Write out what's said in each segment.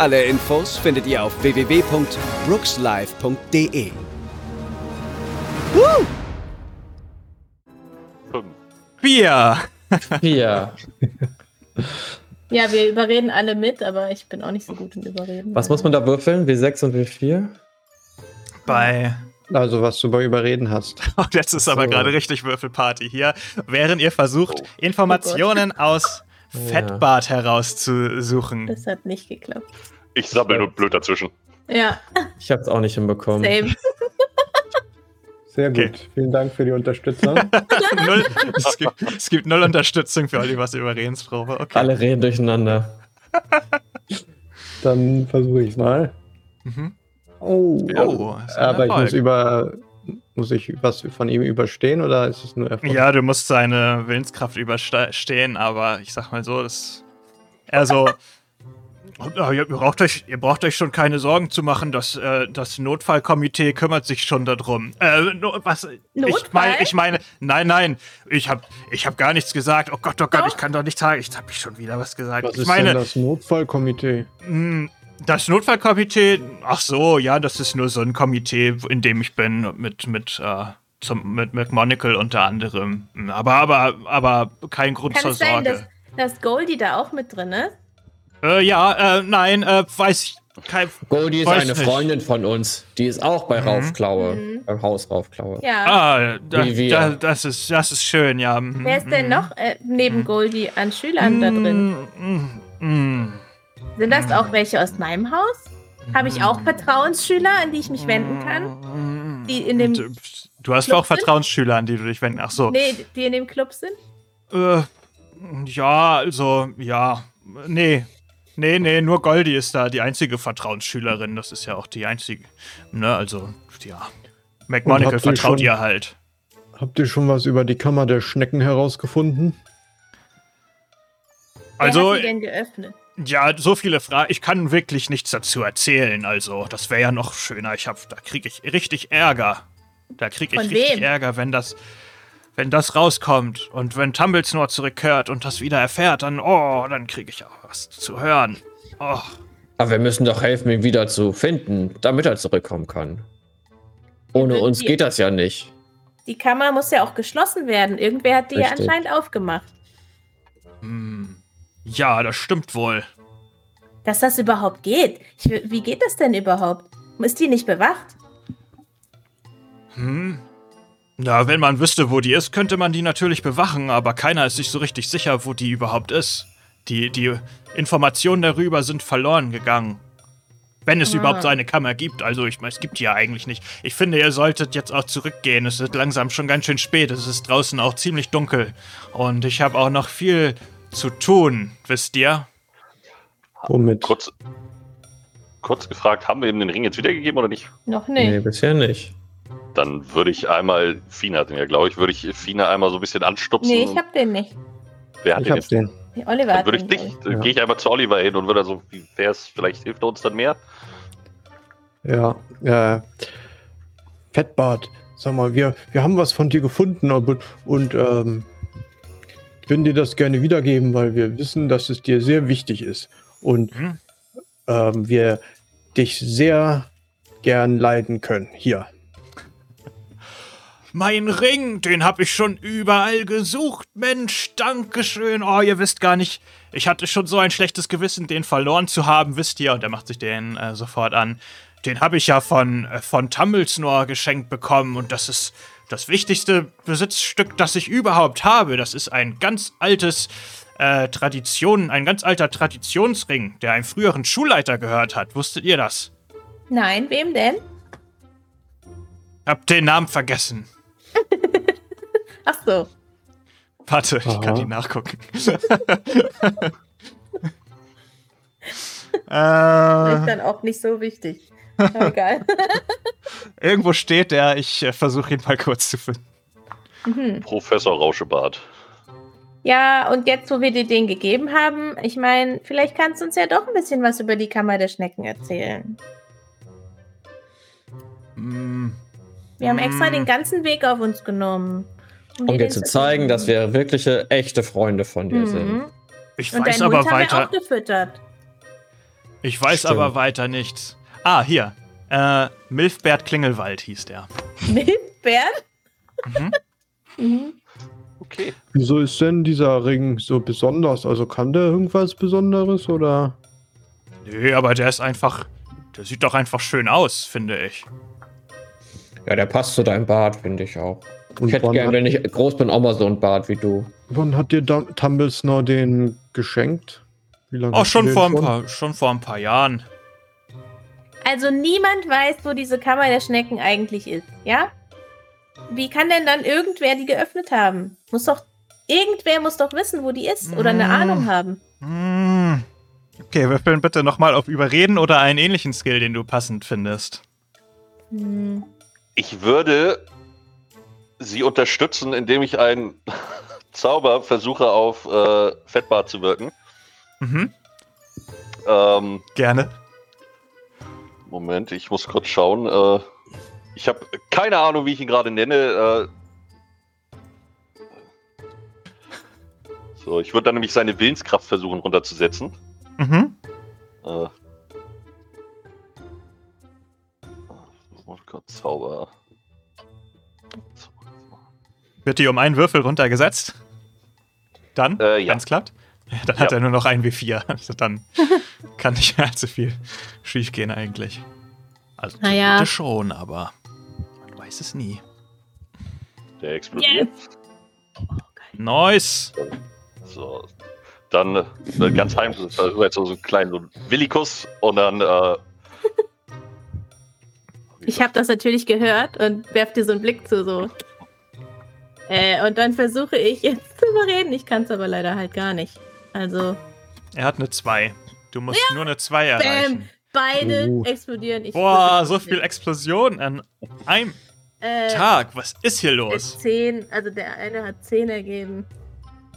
Alle Infos findet ihr auf www.brookslive.de. Woo! Vier. Vier. Ja, wir überreden alle mit, aber ich bin auch nicht so gut im Überreden. Was muss man da würfeln? W6 und W4? Bei. Also, was du bei Überreden hast. Oh, jetzt ist aber So. gerade richtig Würfelparty hier, während ihr versucht, Informationen aus Ja. Fettbart herauszusuchen. Das hat nicht geklappt. Ich sabbel nur blöd dazwischen. Ja, Ich hab's auch nicht hinbekommen. same. Sehr gut. Okay. Vielen Dank für die Unterstützung. null, es, gibt, es gibt null Unterstützung für Olivers Überredensprobe. Okay. Alle reden durcheinander. Dann versuche ich es mal. Mhm. Oh, Oh, aber ich muss über. Muss ich was von ihm überstehen oder ist es nur Erfolg? Ja, du musst seine Willenskraft überstehen, aber ich sag mal so, das. Also. Ja, ihr, braucht euch, ihr braucht euch schon keine Sorgen zu machen, das, äh, das Notfallkomitee kümmert sich schon darum. Äh, no, was? Ich Notfall? meine, ich meine, nein, nein, ich hab, ich hab gar nichts gesagt. Oh Gott, oh Gott, Doch. ich kann doch nicht sagen. Ich hab ich schon wieder was gesagt. Was ich ist meine, denn das Notfallkomitee? mh, das Notfallkomitee, ach so, ja, das ist nur so ein Komitee, in dem ich bin, mit, mit, äh, zum, mit, Monocle unter anderem. Aber, aber, aber kein Grund Kann zur es sein, dass, Sorge. dass Goldie da auch mit drin ist? Äh, ja, äh, nein, äh, weiß ich. Kein, Goldie ist eine nicht. Freundin von uns. Die ist auch bei Raufklaue. Mhm. Beim Haus Raufklaue. Ja. ah, da, Wie wir. da, das, ist, das ist schön, ja. Mhm, Wer ist denn mhm. noch äh, neben Goldie an Schülern da drin? Sind das auch welche aus meinem Haus? Habe ich auch Vertrauensschüler, an die ich mich wenden kann? Die in dem Du, du hast auch Vertrauensschüler, an die du dich wenden. Ach so. Nee, die in dem Club sind? Äh, ja, also, ja. Nee. Nee, nee, nur Goldie ist da die einzige Vertrauensschülerin. Das ist ja auch die einzige. Ne, also, ja. McMonagle vertraut schon- ihr halt. Habt ihr schon was über die Kammer der Schnecken herausgefunden? Also, Wer hat die denn geöffnet? ja, so viele Fragen. Ich kann wirklich nichts dazu erzählen. Also, das wäre ja noch schöner. Ich hab, da kriege ich richtig Ärger. Da kriege ich Von richtig wem? Ärger, wenn das, wenn das rauskommt. Und wenn Tumblesnore zurückkehrt und das wieder erfährt, dann, oh, dann kriege ich auch was zu hören. Oh. Aber wir müssen doch helfen, ihn wieder zu finden, damit er zurückkommen kann. Ohne würden uns die- geht das ja nicht. Die Kammer muss ja auch geschlossen werden. Irgendwer hat die ja Richtig. anscheinend aufgemacht. Hm. Ja, das stimmt wohl. Dass das überhaupt geht. Ich, wie geht das denn überhaupt? Ist die nicht bewacht? Hm. Na, wenn man wüsste, wo die ist, könnte man die natürlich bewachen, aber keiner ist sich so richtig sicher, wo die überhaupt ist. Die, die Informationen darüber sind verloren gegangen. Wenn es Ah. überhaupt so eine Kammer gibt. Also, ich meine, es gibt die ja eigentlich nicht. Ich finde, ihr solltet jetzt auch zurückgehen. Es wird langsam schon ganz schön spät. Es ist draußen auch ziemlich dunkel. Und ich habe auch noch viel zu tun, wisst ihr? Womit? Kurz, kurz gefragt, haben wir ihm den Ring jetzt wiedergegeben oder nicht? Noch Nee, nicht. bisher nicht. Dann würde ich einmal, Fina hat den ja, glaube ich, würde ich Fina einmal so ein bisschen anstupsen. Nee, ich hab den nicht. Wer hat Ich den hab's jetzt? den. Nee, Oliver Dann hat würde ich den. dich, Ja. gehe ich einmal zu Oliver hin und würde so, wie wär's, vielleicht hilft er uns dann mehr? Ja, äh, Fettbart, sag mal, wir, wir haben was von dir gefunden aber, und ähm, würden dir das gerne wiedergeben, weil wir wissen, dass es dir sehr wichtig ist und Hm? ähm, wir dich sehr gern leiden können. Hier. Mein Ring, den hab ich schon überall gesucht. Mensch, Dankeschön. Oh, ihr wisst gar nicht, ich hatte schon so ein schlechtes Gewissen, den verloren zu haben, wisst ihr? Und er macht sich den äh, sofort an. Den habe ich ja von, äh, von Tumblesnore geschenkt bekommen und das ist das wichtigste Besitzstück, das ich überhaupt habe. Das ist ein ganz altes äh, Tradition, ein ganz alter Traditionsring, der einem früheren Schulleiter gehört hat. Wusstet ihr das? Nein, wem denn? Hab den Namen vergessen. Ach so. Warte, ich kann Aha. die nachgucken. Ist Äh, dann auch nicht so wichtig. Aber egal. irgendwo steht der. Ich äh, versuche ihn mal kurz zu finden. Mhm. Professor Rauschebart. Ja, und jetzt, wo wir dir den gegeben haben, ich meine, vielleicht kannst du uns ja doch ein bisschen was über die Kammer der Schnecken erzählen. Hm, Wir haben extra Mm. den ganzen Weg auf uns genommen. Um dir den zu zeigen, dass wir wirkliche, echte Freunde von dir sind. Mhm. ich Und weiß aber Hund haben wir weiter. auch gefüttert. Ich weiß Stimmt. aber weiter nichts. Ah, hier. Äh, Milfbert Klingelwald hieß der. Milchbären? Mhm. Mhm. Okay. Wieso ist denn dieser Ring so besonders? Also kann der irgendwas Besonderes oder? Nee, aber der ist einfach. Der sieht doch einfach schön aus, finde ich. Ja, der passt zu deinem Bart, finde ich auch. Und Ich hätte gern, wenn ich groß bin, auch mal so ein Bart wie du. wann hat dir Tumblesnore den geschenkt? Wie lange? Du schon vor, ein paar, schon vor ein paar Jahren. Also niemand weiß, wo diese Kammer der Schnecken eigentlich ist, ja? Wie kann denn dann irgendwer die geöffnet haben? Muss doch. Irgendwer muss doch wissen, wo die ist oder eine Mm. Ahnung haben. Hm. Okay, würfeln bitte nochmal auf Überreden oder einen ähnlichen Skill, den du passend findest. Hm. Ich würde sie unterstützen, indem ich einen Zauber versuche auf äh, Fettbart zu wirken. Mhm. Ähm, Gerne. Moment, ich muss kurz schauen. Äh, ich habe keine Ahnung, wie ich ihn gerade nenne. Äh, so, ich würde dann nämlich seine Willenskraft versuchen runterzusetzen. Mhm. Äh, oh Gott, Zauber. Wird die um einen Würfel runtergesetzt? Dann, Äh, ja. wenn es klappt? Ja, dann hat Ja. er nur noch ein W4. Also dann kann nicht allzu viel schief gehen eigentlich. Also Naja. theoretisch schon, aber man weiß es nie. Der explodiert. Nice. So. Dann äh, ganz heimlich, also so einen kleinen so Willikus und dann. Äh, Ich habe das natürlich gehört und werf dir so einen Blick zu, so. Äh, und dann versuche ich jetzt zu überreden. Ich kann es aber leider halt gar nicht. Also, Er hat eine 2. Du musst nur eine 2 erreichen. beide Uh. explodieren. Ich Boah, so viel Explosion an einem äh, Tag. Was ist hier los? 10, also der eine hat 10 ergeben.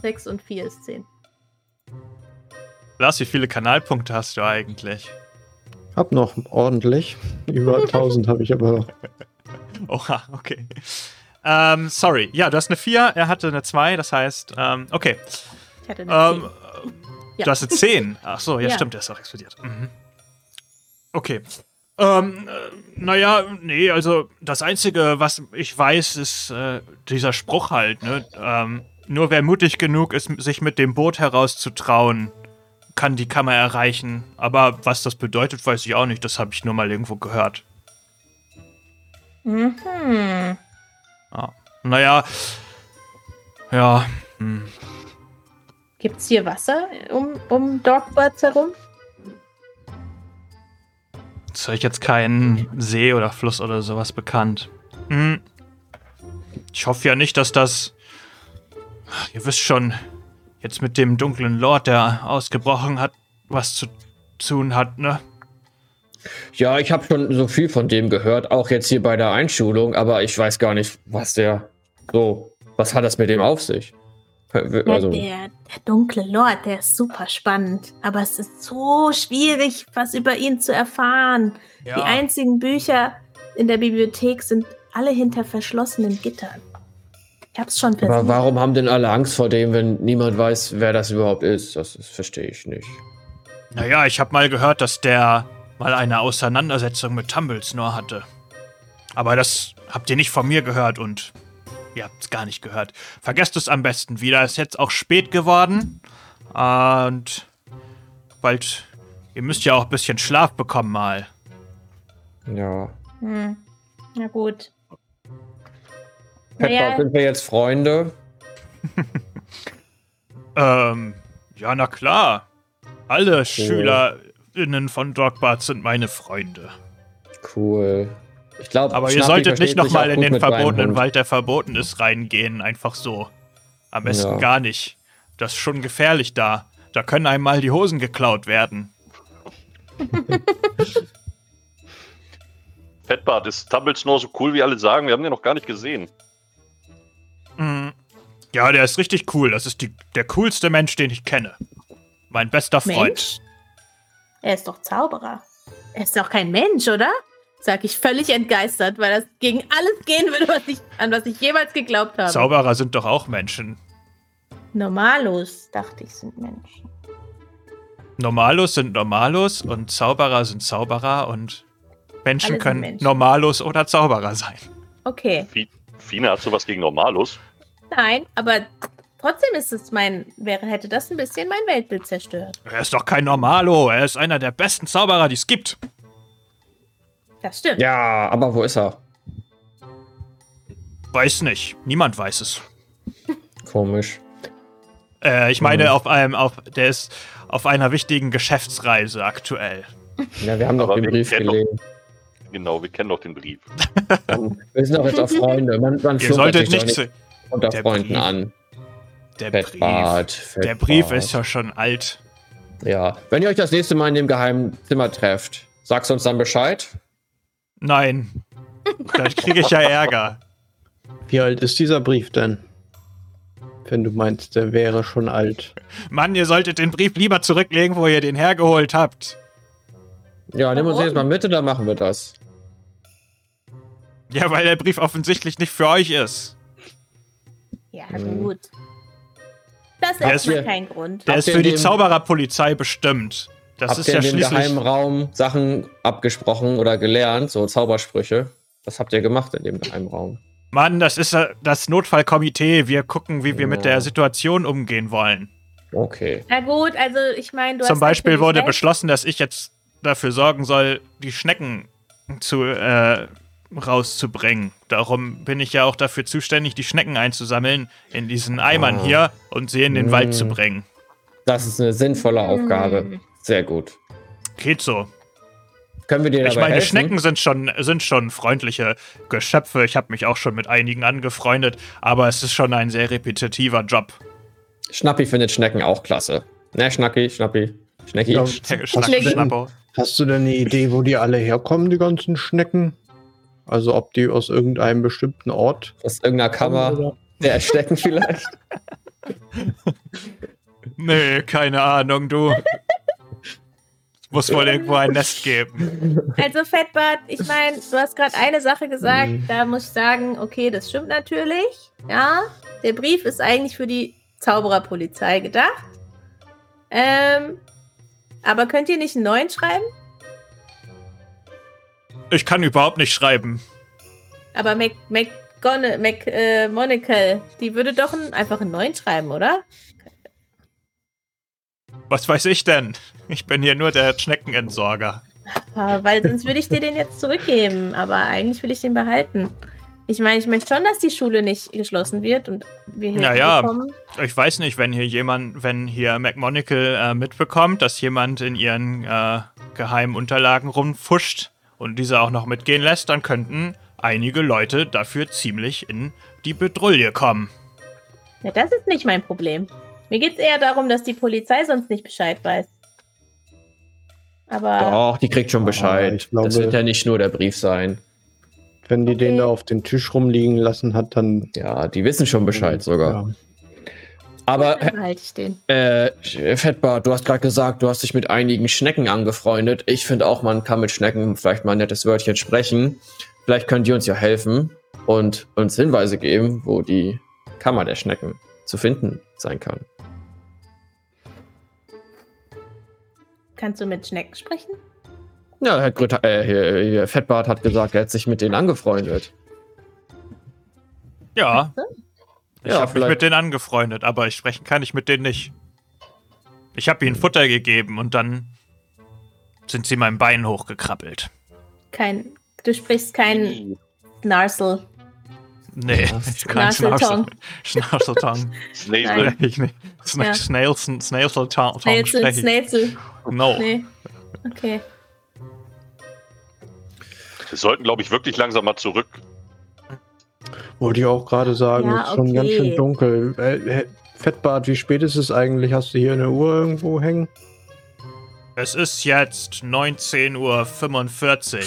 6 und 4 ist 10. Lars, wie viele Kanalpunkte hast du eigentlich? Hab noch ordentlich. Über 1000 habe ich aber noch. Oha, okay. Ähm, sorry. Ja, du hast eine 4, er hatte eine 2, das heißt, ähm, okay. Ich hatte eine Ähm, 10. Ja. Du hast eine 10. Ach so, ja, Ja. stimmt, der ist auch explodiert. Mhm. Okay. Ähm, äh, naja, nee, also das Einzige, was ich weiß, ist äh, dieser Spruch halt, ne? Ähm, nur wer mutig genug ist, sich mit dem Boot herauszutrauen, kann die Kammer erreichen. Aber was das bedeutet, weiß ich auch nicht. Das habe ich nur mal irgendwo gehört. Mhm. Ja. Naja, ja, hm. Gibt es hier Wasser um, um Dogbirds herum? Ist euch jetzt kein See oder Fluss oder sowas bekannt? Hm. Ich hoffe ja nicht, dass das. Ihr wisst schon, jetzt mit dem dunklen Lord, der ausgebrochen hat, was zu tun hat, ne? Ja, ich habe schon so viel von dem gehört, auch jetzt hier bei der Einschulung, aber ich weiß gar nicht, was der so, was hat das mit dem auf sich? Also, Ja, der, der dunkle Lord, der ist super spannend. Aber es ist so schwierig, was über ihn zu erfahren. Die einzigen Bücher in der Bibliothek sind alle hinter verschlossenen Gittern. Ich hab's schon aber versucht. warum haben denn alle Angst vor dem, wenn niemand weiß, wer das überhaupt ist? Das, das verstehe ich nicht. Naja, ich habe mal gehört, dass der mal eine Auseinandersetzung mit Tumblesnore hatte. Aber das habt ihr nicht von mir gehört und ihr habt es gar nicht gehört. Vergesst es am besten wieder. Es ist jetzt auch spät geworden. Und bald. Ihr müsst ja auch ein bisschen Schlaf bekommen mal. Ja. Hm. Na gut. Petbart, Naja, sind wir jetzt Freunde? Ähm, ja, na klar. Alle SchülerInnen von Dogbart sind meine Freunde. Cool. Ich glaube, Aber ihr solltet nicht nochmal in den verbotenen Wald, der verboten ist, reingehen. Einfach so. Am besten Ja. gar nicht. Das ist schon gefährlich da. Da können einmal die Hosen geklaut werden. Fettbart, ist Tumblesnore so cool, wie alle sagen? Wir haben den noch gar nicht gesehen. Ja, der ist richtig cool. Das ist die, der coolste Mensch, den ich kenne. Mein bester Freund. Mensch? Er ist doch Zauberer. Er ist doch kein Mensch, oder? Sag ich völlig entgeistert, weil das gegen alles gehen würde, was ich, an was ich jemals geglaubt habe. Zauberer sind doch auch Menschen. Normalos, dachte ich, sind Menschen. Normalos sind Normalos und Zauberer sind Zauberer und Menschen können Menschen. Normalos oder Zauberer sein. Okay. Fi- Fine, hast du was gegen Normalus? Nein, aber trotzdem ist es mein, wäre, hätte das ein bisschen mein Weltbild zerstört. Er ist doch kein Normalo. Er ist einer der besten Zauberer, die es gibt. Das stimmt. Ja, aber wo ist er? Weiß nicht. Niemand weiß es. Komisch. Äh, ich meine, auf einem, auf, der ist auf einer wichtigen Geschäftsreise aktuell. Ja, wir haben doch Aber den Brief gelesen. Genau, wir kennen doch den Brief. Wir sind doch jetzt auch Freunde. Man, man Ihr solltet nicht nicht. Unter der Freunden Brief. an. Der Brief. Fettbart, Der Brief Fettbart. ist ja schon alt. Ja. Wenn ihr euch das nächste Mal in dem geheimen Zimmer trefft, sagst du uns dann Bescheid? Nein. Da kriege ich ja Ärger. Wie alt ist dieser Brief denn? Wenn du meinst, der wäre schon alt. Mann, ihr solltet den Brief lieber zurücklegen, wo ihr den hergeholt habt. Ja, nimm uns Warum? jetzt mal mit und dann machen wir das. Ja, weil der Brief offensichtlich nicht für euch ist. Ja, Hm. gut. Das ist erstmal kein Grund. Der ist für die Zaubererpolizei bestimmt. Das habt ist ihr ja in dem schließlich. geheimen Raum Sachen abgesprochen oder gelernt, so Zaubersprüche? Was habt ihr gemacht in dem geheimen Raum? Mann, das ist das Notfallkomitee. Wir gucken, wie wir mit der Situation umgehen wollen. Okay. Na gut, also ich meine, du Zum hast Beispiel wurde recht. beschlossen, dass ich jetzt dafür sorgen soll, die Schnecken zu äh, rauszubringen. Darum bin ich ja auch dafür zuständig, die Schnecken einzusammeln in diesen Eimern Ah. hier und sie in den Wald Mm. zu bringen. Das ist eine sinnvolle Aufgabe. Hm. Sehr gut. Geht so. Können wir dir dabei Ich meine, helfen? Schnecken sind schon, sind schon freundliche Geschöpfe. Ich habe mich auch schon mit einigen angefreundet, aber es ist schon ein sehr repetitiver Job. Schnappi findet Schnecken auch klasse. Ne, Schnacki, Schnappi, Schnecki. Ja. Schnack, Hast du denn- Schnappo. Hast du denn eine Idee, wo die alle herkommen, die ganzen Schnecken? Also ob die aus irgendeinem bestimmten Ort Aus irgendeiner Kammer. Der Schnecken vielleicht. Nee, keine Ahnung, du. Es muss wohl irgendwo ein Nest geben. Also Fettbart, ich meine, du hast gerade eine Sache gesagt, Mhm. da muss ich sagen, okay, das stimmt natürlich. Ja, der Brief ist eigentlich für die Zaubererpolizei gedacht. Ähm, aber könnt ihr nicht einen neuen schreiben? Ich kann überhaupt nicht schreiben. Aber Mac, McGonagall, Mac, äh, Monacal, die würde doch einen, einfach einen neuen schreiben, oder? Was weiß ich denn? Ich bin hier nur der Schneckenentsorger. Weil sonst würde ich dir den jetzt zurückgeben, aber eigentlich will ich den behalten. Ich meine, ich möchte schon, dass die Schule nicht geschlossen wird und wir hier Ja, ja. bekommen. Ich weiß nicht, wenn hier jemand, wenn hier McMonagle äh, mitbekommt, dass jemand in ihren äh, geheimen Unterlagen rumfuscht und diese auch noch mitgehen lässt, dann könnten einige Leute dafür ziemlich in die Bedrulle kommen. Ja, das ist nicht mein Problem. Mir geht es eher darum, dass die Polizei sonst nicht Bescheid weiß. Aber Doch, die kriegt schon Bescheid. glaube- das wird ja nicht nur der Brief sein. Wenn die den Okay. da auf den Tisch rumliegen lassen hat, dann. Ja, die wissen schon Bescheid sogar. Ja. Aber den. Äh, Fettbart, du hast gerade gesagt, du hast dich mit einigen Schnecken angefreundet. Ich finde auch, man kann mit Schnecken vielleicht mal ein nettes Wörtchen sprechen. Vielleicht könnt ihr uns ja helfen und uns Hinweise geben, wo die Kammer der Schnecken zu finden sein kann. Kannst du mit Schnecken sprechen? Ja, Herr Grütter, äh, hier, hier, Fettbart hat gesagt, er hat sich mit denen angefreundet. Ja, ich Ja, habe mich mit denen angefreundet, aber ich sprechen kann ich mit denen nicht. Ich habe ihnen Futter gegeben und dann sind sie meinem Bein hochgekrabbelt. Kein, du sprichst kein Narsel. Nee, ich kann. Schnarcheltong. Snazel. Nein. ich nicht. Ja. Snails, Snailseltong Snailsel, spreche ich. Snailsel. No. Nee. Okay. Wir sollten, glaube ich, wirklich langsam mal zurück. Wollte ich auch gerade sagen, Ja, es ist schon ganz okay. schön dunkel. Äh, Fettbart, wie spät ist es eigentlich? Hast du hier eine Uhr irgendwo hängen? Es ist jetzt 19.45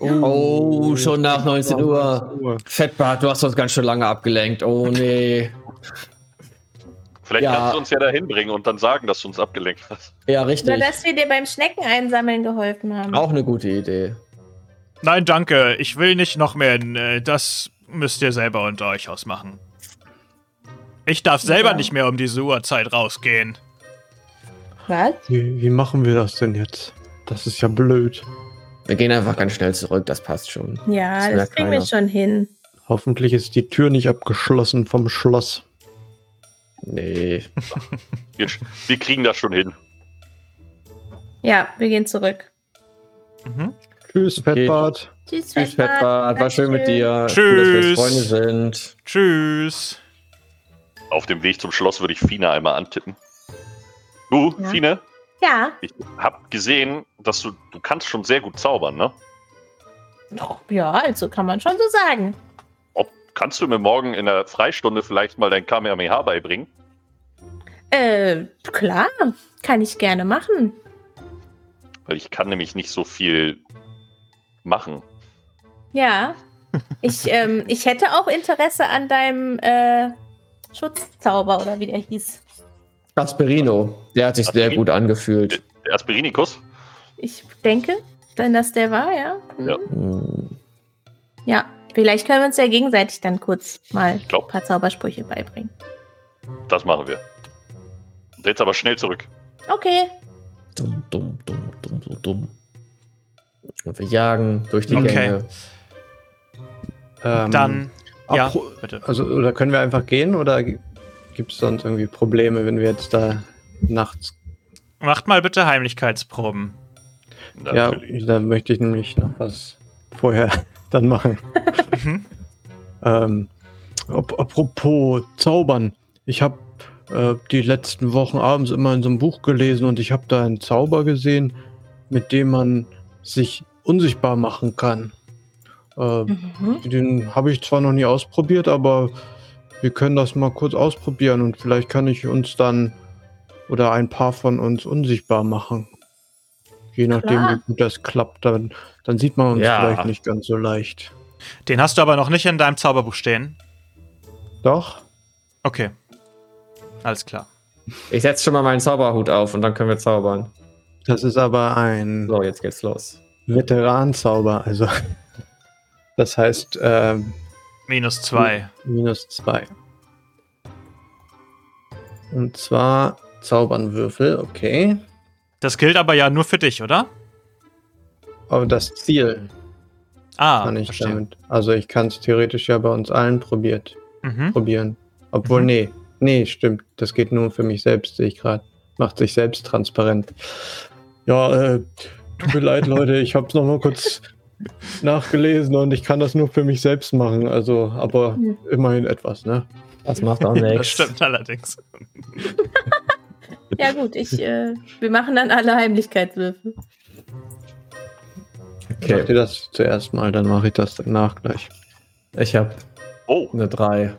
Uhr. Oh, schon nach 19 Uhr. Fettbart, du hast uns ganz schön lange abgelenkt. Oh nee. Vielleicht Ja. kannst du uns ja dahin bringen und dann sagen, dass du uns abgelenkt hast. Ja, Oder richtig. dass wir dir beim Schnecken einsammeln geholfen haben. Auch eine gute Idee. Nein, danke. Ich will nicht noch mehr. äh, Das müsst ihr selber unter euch ausmachen. Ich darf selber Ja. nicht mehr um diese Uhrzeit rausgehen. Was? Wie, wie machen wir das denn jetzt? Das ist ja blöd. Wir gehen einfach ganz schnell zurück, das passt schon. Ja, Das das, kriegen wir schon hin. Hoffentlich ist die Tür nicht abgeschlossen vom Schloss. Nee. Wir, wir kriegen das schon hin. Ja, wir gehen zurück. Mhm. Tschüss, Fettbart. Tschüss, Tschüss, Fettbart. War schön mit dir. Tschüss. Cool, dass wir jetzt Freunde sind. Tschüss. Auf dem Weg zum Schloss würde ich Fine einmal antippen. Du, Ja. Fine, Ja, ich hab gesehen, dass du, du kannst schon sehr gut zaubern, ne? doch, ja, also kann man schon so sagen. Ob, kannst du mir morgen in der Freistunde vielleicht mal dein Kamehameha beibringen? Äh, klar, kann ich gerne machen. Weil ich kann nämlich nicht so viel machen. Ja, ich, ähm, ich hätte auch Interesse an deinem äh, Schutzzauber oder wie der hieß. Gasperino. Der hat sich sehr Gasperino? gut angefühlt. Der Aspirinikus? Ich denke, dann, dass der war, ja. Mhm. Ja. Hm. Ja, vielleicht können wir uns ja gegenseitig dann kurz mal ein paar Zaubersprüche beibringen. Das machen wir. Jetzt aber schnell zurück. Okay, Dumm, dumm, dumm, dumm, dumm, dumm. Und wir jagen durch die Okay. Gänge. Ähm, Dann, ja, bitte. Also, oder können wir einfach gehen oder gibt es sonst irgendwie Probleme, wenn wir jetzt da nachts. Macht mal bitte Heimlichkeitsproben. Ja, da möchte ich nämlich noch was vorher dann machen. Mhm. Ähm, ap apropos Zaubern. Ich habe äh, die letzten Wochen abends immer in so einem Buch gelesen und ich habe da einen Zauber gesehen, mit dem man sich unsichtbar machen kann. Äh, mhm. Den habe ich zwar noch nie ausprobiert, aber wir können das mal kurz ausprobieren und vielleicht kann ich uns dann oder ein paar von uns unsichtbar machen. Je nachdem, Klar. wie gut das klappt, dann, dann sieht man uns Ja. vielleicht nicht ganz so leicht. Den hast du aber noch nicht in deinem Zauberbuch stehen. Doch? Okay. Alles klar. Ich setze schon mal meinen Zauberhut auf und dann können wir zaubern. Das ist aber ein So, jetzt geht's los. Veteranzauber, also das heißt ähm, Minus zwei. minus zwei. Und zwar Zaubernwürfel, okay. Das gilt aber ja nur für dich, oder? Aber das Ziel Ah, kann ich verstehe. damit. Also ich kann es theoretisch ja bei uns allen probiert, Mhm. probieren. Obwohl, Mhm. nee, nee, stimmt. Das geht nur für mich selbst, sehe ich gerade. Macht sich selbst transparent. Ja, äh, tut mir leid, Leute, ich habe es nochmal kurz nachgelesen und ich kann das nur für mich selbst machen. Also, aber Hm. immerhin etwas, ne? Das macht auch Das nichts. stimmt allerdings. Ja gut, ich, äh, wir machen dann alle Heimlichkeitswürfel. Macht ihr Okay, das zuerst mal, dann mache ich das danach gleich. ich habe Oh, eine 3.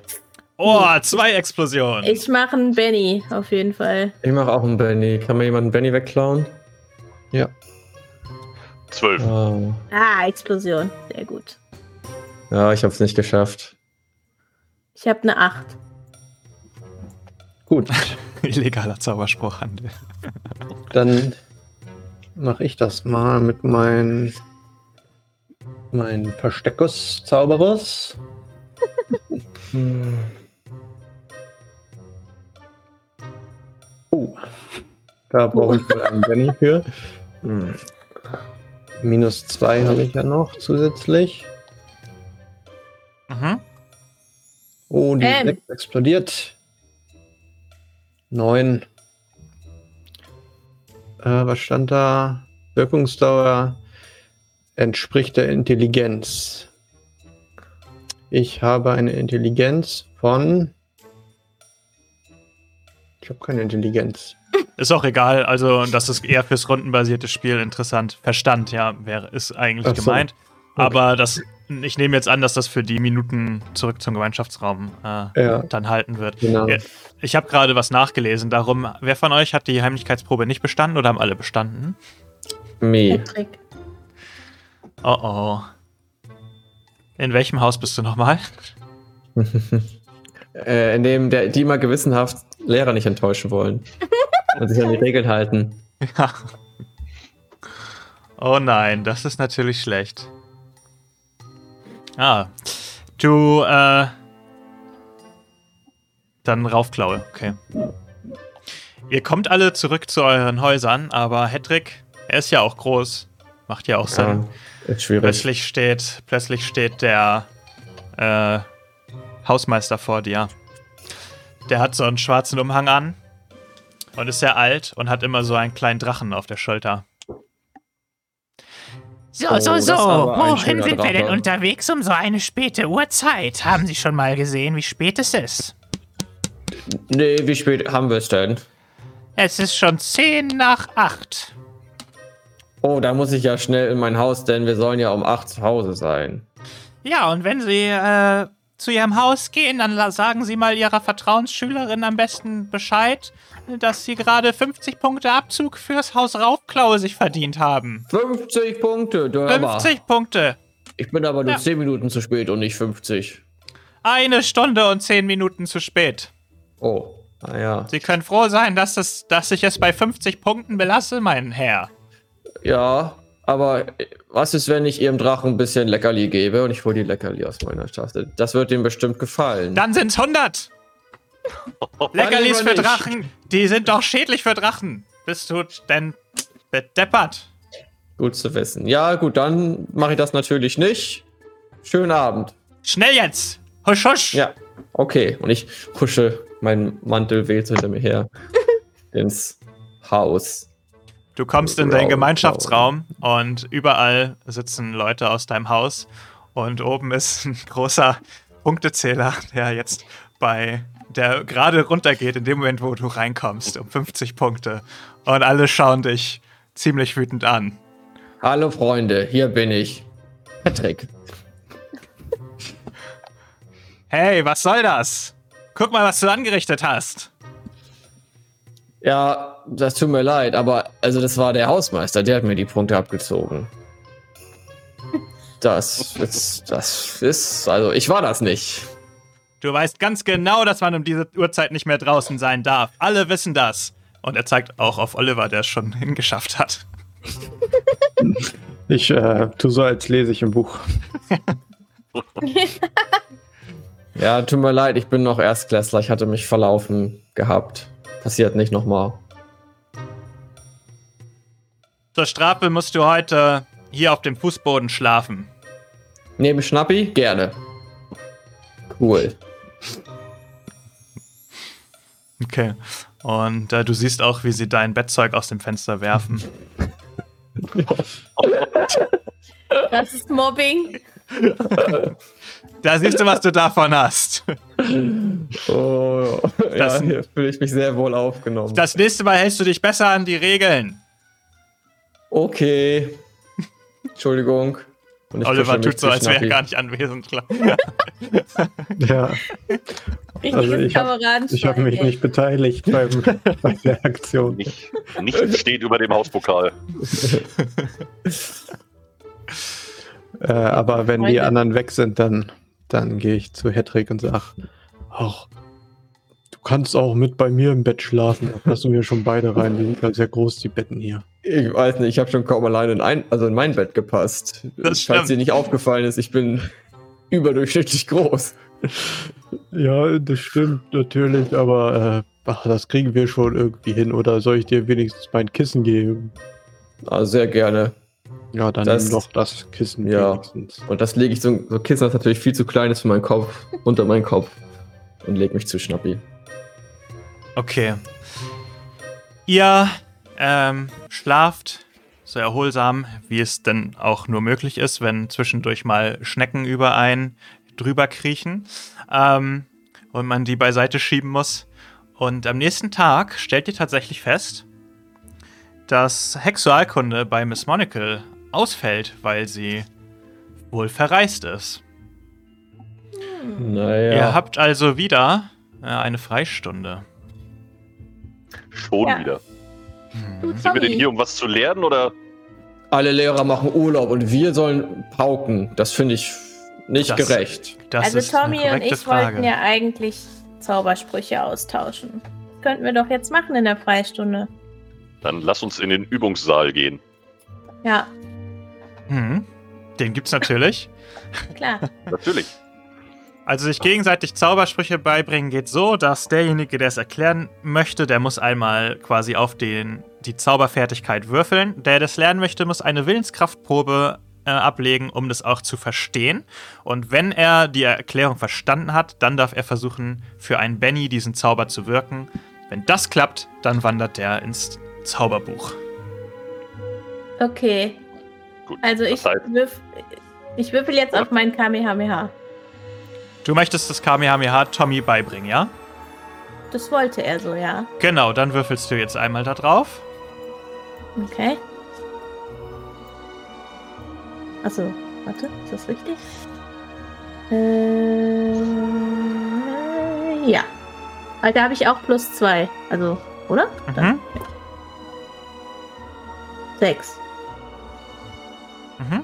Oh, zwei Explosionen. Ich mache einen Benny, auf jeden Fall. Ich mache auch einen Benny. Kann mir jemand einen Benny wegklauen? Zwölf. Oh. Ah, Explosion. Sehr gut. Ja, ich habe es nicht geschafft. Ich habe eine 8. Gut, Illegaler Zauberspruchhandel. dann mache ich das mal mit meinen mein Versteckus Zauberers. Hm. Oh, da brauche ich wohl einen Benny für. Hm. Minus zwei habe ich ja noch zusätzlich. Mhm. Oh, die Ähm. sechs explodiert. Neun. Äh, was stand da? Wirkungsdauer entspricht der Intelligenz. Ich habe eine Intelligenz von. Ich habe keine Intelligenz. Ist auch egal, also das ist eher fürs rundenbasierte Spiel interessant. Verstand, ja, wäre ist eigentlich Ach so. gemeint. Aber das ich nehme jetzt an, dass das für die Minuten zurück zum Gemeinschaftsraum äh, Ja. dann halten wird. Genau. Ich habe gerade was nachgelesen, darum, wer von euch hat die Heimlichkeitsprobe nicht bestanden oder haben alle bestanden? Me. Patrick. Oh oh. In welchem Haus bist du nochmal? Äh, in dem der, die immer gewissenhaft Lehrer nicht enttäuschen wollen. und sich an die Regeln halten. Ja. Oh nein, das ist natürlich schlecht. Ah. Du, äh. Dann Raufklaue, okay. Ihr kommt alle zurück zu euren Häusern, aber Hedrick, er ist ja auch groß. Macht ja auch Sinn. Ja, ist schwierig. Plötzlich steht, plötzlich steht der äh, Hausmeister vor dir. Der hat so einen schwarzen Umhang an und ist sehr alt und hat immer so einen kleinen Drachen auf der Schulter. So, Oh, so, so. Wohin sind wir denn unterwegs um so eine späte Uhrzeit? Haben Sie schon mal gesehen, wie spät es ist? Nee, wie spät haben wir es denn? Es ist schon zehn nach acht. Oh, da muss ich ja schnell in mein Haus, denn wir sollen ja um 8 zu Hause sein. Ja, und wenn Sie äh, zu Ihrem Haus gehen, dann sagen Sie mal Ihrer Vertrauensschülerin am besten Bescheid, dass Sie gerade 50 Punkte Abzug fürs Haus Raufklaue sich verdient haben. 50 Punkte, du hör mal. 50 Punkte. Ich bin aber nur Ja. 10 Minuten zu spät und nicht 50. Eine Stunde und zehn Minuten zu spät. Oh, naja. Sie können froh sein, dass, es, dass ich es bei 50 Punkten belasse, mein Herr. Ja, aber was ist, wenn ich ihrem Drachen ein bisschen Leckerli gebe und ich hole die Leckerli aus meiner Tasse? Das wird ihm bestimmt gefallen. Dann sind's 100. Leckerlis für. Drachen. Die sind doch schädlich für Drachen. Bist du denn bedeppert? Gut zu wissen. Ja, gut, dann mache ich das natürlich nicht. Schönen Abend. Schnell jetzt. Husch, husch. Ja, okay. Und ich husche meinen Mantel weht hinter mir her ins Haus. Du kommst in den Gemeinschaftsraum und überall sitzen Leute aus deinem Haus und oben ist ein großer Punktezähler, der jetzt bei der gerade runtergeht in dem Moment, wo du reinkommst, um 50 Punkte. Und alle schauen dich ziemlich wütend an. Hallo Freunde, hier bin ich. Patrick. Hey, was soll das? Guck mal, was du angerichtet hast. Ja, das tut mir leid, aber also das war der Hausmeister, der hat mir die Punkte abgezogen. Das ist, das ist, also ich war das nicht. Du weißt ganz genau, dass man um diese Uhrzeit nicht mehr draußen sein darf. Alle wissen das. Und er zeigt auch auf Oliver, der es schon hingeschafft hat. Ich äh, tu so, als lese ich im Buch. Ja, tut mir leid, ich bin noch Erstklässler, ich hatte mich verlaufen gehabt. Passiert nicht nochmal. Zur Strafe musst du heute hier auf dem Fußboden schlafen. Neben Schnappi? Gerne. Cool. Okay. Und äh, du siehst auch, wie sie dein Bettzeug aus dem Fenster werfen. Das ist Mobbing. Da siehst du, was du davon hast. Oh, Das- ja, hier fühle ich mich sehr wohl aufgenommen. Das nächste Mal hältst du dich besser an die Regeln. okay. Entschuldigung. Und ich Oliver mich tut so, als wäre er gar nicht anwesend. Klar. Ja, Also ich hab- Kameradenschwein, ich habe mich ey. nicht beteiligt beim, bei der Aktion. Nicht, nicht steht über dem Hauspokal. Äh, aber wenn die anderen weg sind, dann, dann gehe ich zu Hedrick und sage, ach, du kannst auch mit bei mir im Bett schlafen. Da passen wir schon beide rein. Die sind ja sehr groß, die Betten hier. Ich weiß nicht, ich habe schon kaum alleine in, ein, also in mein Bett gepasst. Das Falls stimmt. dir nicht aufgefallen ist, ich bin überdurchschnittlich groß. Ja, das stimmt natürlich, aber äh, ach, das kriegen wir schon irgendwie hin. Oder soll ich dir wenigstens mein Kissen geben? Also sehr gerne. Ja, dann Das- nimm doch das Kissen Ja. wenigstens. Und das lege ich so, so Kissen, das natürlich viel zu klein ist für meinen Kopf, unter meinen Kopf. Und leg mich zu Schnappi. Okay. Ihr ähm, schlaft so erholsam, wie es denn auch nur möglich ist, wenn zwischendurch mal Schnecken über einen drüber kriechen ähm, und man die beiseite schieben muss. Und am nächsten Tag stellt ihr tatsächlich fest, dass Hexualkunde bei Miss Monocle ausfällt, weil sie wohl verreist ist. Naja. Ihr habt also wieder äh, eine Freistunde. Schon Ja. wieder. Du, Sind wir denn hier, um was zu lernen oder? Alle Lehrer machen Urlaub und wir sollen pauken. Das finde ich nicht Das- gerecht. Das Also Tommy und ich Frage. wollten ja eigentlich Zaubersprüche austauschen. Das könnten wir doch jetzt machen in der Freistunde. Dann lass uns in den Übungssaal gehen. Ja, Mhm. Den gibt's natürlich. klar. Natürlich. Also sich gegenseitig Zaubersprüche beibringen geht so, dass derjenige, der es erklären möchte, der muss einmal quasi auf den, die Zauberfertigkeit würfeln. Der das lernen möchte, muss eine Willenskraftprobe äh, ablegen, um das auch zu verstehen. Und wenn er die Erklärung verstanden hat, dann darf er versuchen, für einen Benny diesen Zauber zu wirken. Wenn das klappt, dann wandert der ins Zauberbuch. Okay, Gut. also ich, würf, ich würfel jetzt auf meinen Kamehameha. Du möchtest das Kamehameha Tommy beibringen, ja? Das wollte er so, ja. Genau, dann würfelst du jetzt einmal da drauf. Okay. Achso, warte, ist das richtig? Äh, ja. Weil da habe ich auch plus zwei. Also, oder? Dann Mhm. sechs. Mhm.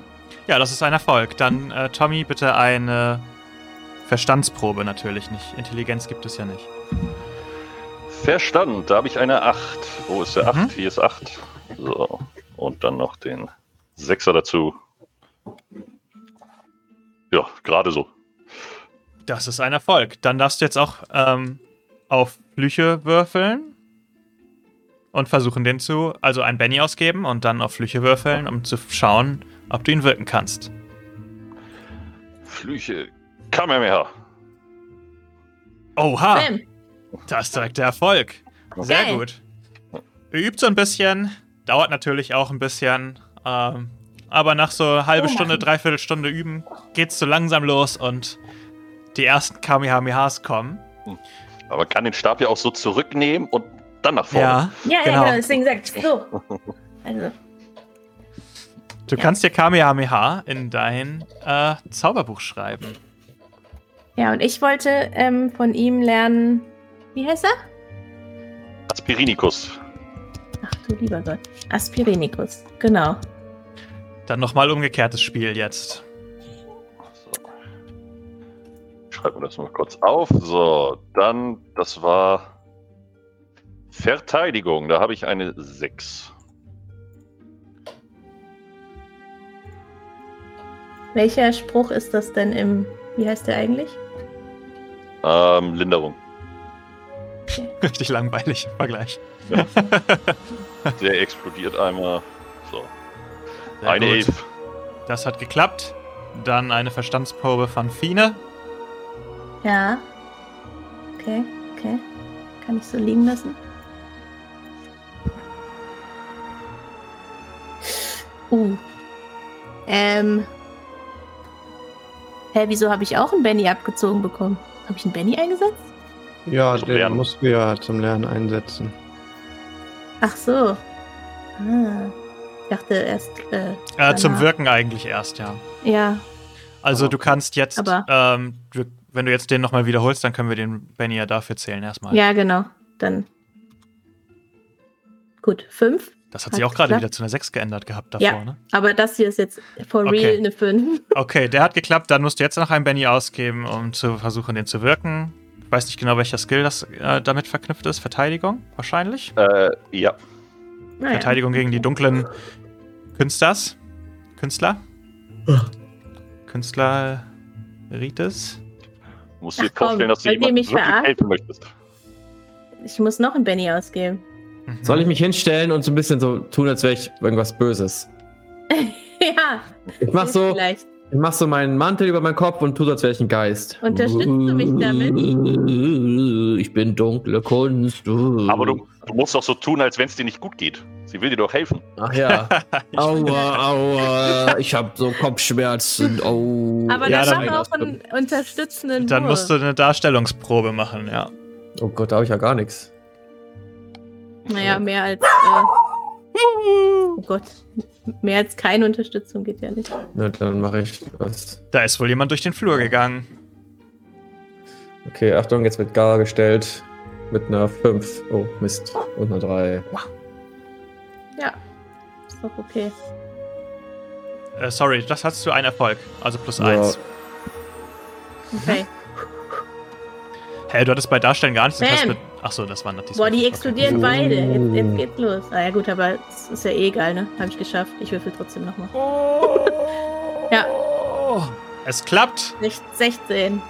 Ja, das ist ein Erfolg. Dann, äh, Tommy, bitte eine Verstandsprobe natürlich nicht. Intelligenz gibt es ja nicht. Verstanden. Da habe ich eine 8. Wo ist der 8? Mhm. Hier ist 8. So. Und dann noch den 6er dazu. Ja, gerade so. Das ist ein Erfolg. Dann darfst du jetzt auch ähm, auf Flüche würfeln und versuchen, den zu, also ein Benny ausgeben und dann auf Flüche würfeln, um zu schauen, ob du ihn wirken kannst. Flüche. Kamehameha. Oha, Bam. das ist direkt der Erfolg. Sehr Geil. gut. Übt so ein bisschen, dauert natürlich auch ein bisschen, ähm, aber nach so halbe So Stunde, dreiviertel Stunde üben, geht's so langsam los und die ersten Kamehamehas kommen. Aber man kann den Stab ja auch so zurücknehmen und dann nach vorne. Ja, Ja, ja, Genau. genau, deswegen sagt so. Also, du Ja. kannst dir Kamehameha in dein äh, Zauberbuch schreiben. Ja, und ich wollte ähm, von ihm lernen. Wie heißt er? Aspirinikus. Ach du lieber Gott. Aspirinikus, genau. Dann nochmal umgekehrtes Spiel jetzt. So. Ich schreibe mir das mal kurz auf. So, dann, das war Verteidigung. Da habe ich eine 6. Welcher Spruch ist das denn im. Wie heißt der eigentlich? Ähm, Linderung. Richtig langweilig im Vergleich. Der explodiert einmal. So, Sehr eine gut. 11. Das hat geklappt. Dann eine Verstandsprobe von Fine. Ja. Okay, okay. Kann ich so liegen lassen? Uh. Ähm. Hä, wieso habe ich auch einen Benny abgezogen bekommen? Habe ich einen Benny eingesetzt? Ja, Zum den Lernen. musst du ja zum Lernen einsetzen. Ach so. Ah. Ich dachte erst. Äh, Äh, zum. Wirken eigentlich erst, ja. Ja. Also du kannst jetzt, Aber- ähm, du, wenn du jetzt den nochmal wiederholst, dann können wir den Benny ja dafür zählen erstmal. Ja, genau. Dann. Gut, fünf. Das hat sich Hat auch gerade wieder zu einer 6 geändert gehabt davor, Ja. ne? Aber das hier ist jetzt for Okay. real eine fünf. Okay, der hat geklappt. Dann musst du jetzt noch einen Benny ausgeben, um zu versuchen, den zu wirken. Ich weiß nicht genau, welcher Skill das äh, damit verknüpft ist. Verteidigung wahrscheinlich. Äh, ja. Naja. Verteidigung gegen die dunklen Künstlers. Künstler? Künstler Rites? Du musst dir vorstellen, dass du jemandem mich wirklich helfen möchtest. Ich muss noch einen Benny ausgeben. Mhm. Soll ich mich hinstellen und so ein bisschen so tun, als wäre ich irgendwas Böses? ja. Ich mach so, Vielleicht. ich mach so meinen Mantel über meinen Kopf und tu so, als wäre ich ein Geist. Unterstützt du mich damit? Ich bin dunkle Kunst. Aber du, du musst doch so tun, als wenn es dir nicht gut geht. Sie will dir doch helfen. Ach ja. aua, aua. Ich habe so Kopfschmerzen. Oh. Aber Ja, das dann- auch einen unterstützenden Dann musst du eine Darstellungsprobe machen, ja. Oh Gott, da habe ich ja gar nichts. Naja, mehr als. Äh, Oh Gott, mehr als keine Unterstützung geht ja nicht. Na, dann mache ich was. Da ist wohl jemand durch den Flur gegangen. Okay, Achtung, jetzt wird Gar gestellt. Mit einer 5. Oh, Mist. Und einer 3. Ja, ist doch okay. Äh, sorry, das hast du einen Erfolg. Also plus Ja. eins. Okay. Hä, du hattest bei Darstellen gar nichts. Du mit. Achso, das waren natürlich. Boah, die explodieren Oh. beide. Jetzt, jetzt geht's los. Ah ja gut, aber es ist ja eh egal, ne? Hab ich geschafft. Ich würfel trotzdem nochmal. Ja, Es klappt. Sech- 16.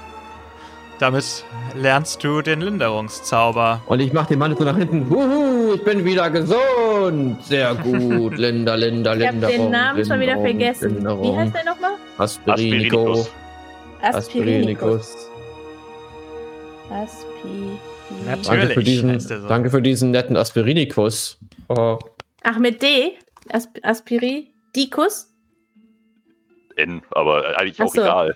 Damit lernst du den Linderungszauber. Und ich mache den Mann so nach hinten. Wuhu, ich bin wieder gesund. Sehr gut. Linda, Linda, Ich hab den Namen schon wieder vergessen. Wie heißt der nochmal? Aspirinico. Aspirinikus. Aspirinikus. Aspi. Natürlich. Danke für diesen, so. danke für diesen netten Aspirinikus. Oh, Ach, mit D? Asp Aspiri? Dikus? N, aber eigentlich Ach auch so. egal.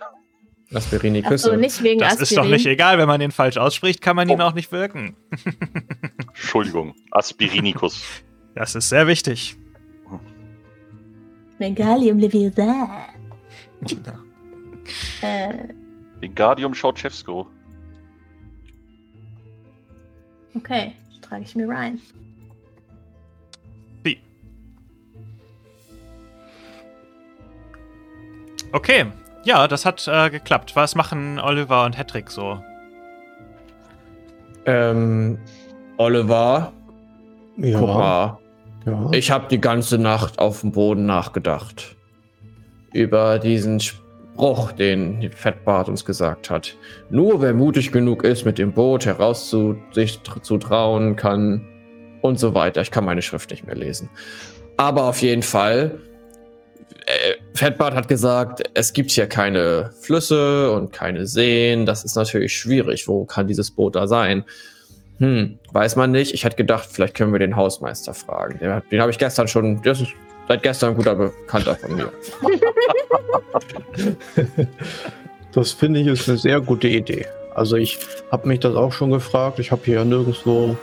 Aspirinikus. Achso, nicht wegen Das Aspirin. ist doch nicht egal, wenn man den falsch ausspricht, kann man ihn Oh. auch nicht wirken. Entschuldigung. Aspirinikus. Das ist sehr wichtig. Megalium Leviosa. äh, Wingardium Ceausescu. Okay, trage ich mir rein. Wie? Okay. Ja, das hat äh, geklappt. Was machen Oliver und Hedrick so? Ähm, Oliver, Ja. guck mal. ja. Ich habe die ganze Nacht auf dem Boden nachgedacht. Über diesen Spruch, den Fettbart uns gesagt hat. Nur wer mutig genug ist, mit dem Boot heraus zu, sich zu trauen kann und so weiter. Ich kann meine Schrift nicht mehr lesen. Aber auf jeden Fall, äh, Fettbart hat gesagt, es gibt hier keine Flüsse und keine Seen. Das ist natürlich schwierig. Wo kann dieses Boot da sein? Hm, weiß man nicht. Ich hätte gedacht, vielleicht können wir den Hausmeister fragen. Den, den habe ich gestern schon, das ist seit gestern ein guter Bekannter von mir. Das finde ich ist eine sehr gute Idee. Also ich habe mich das auch schon gefragt. Ich habe hier nirgendwo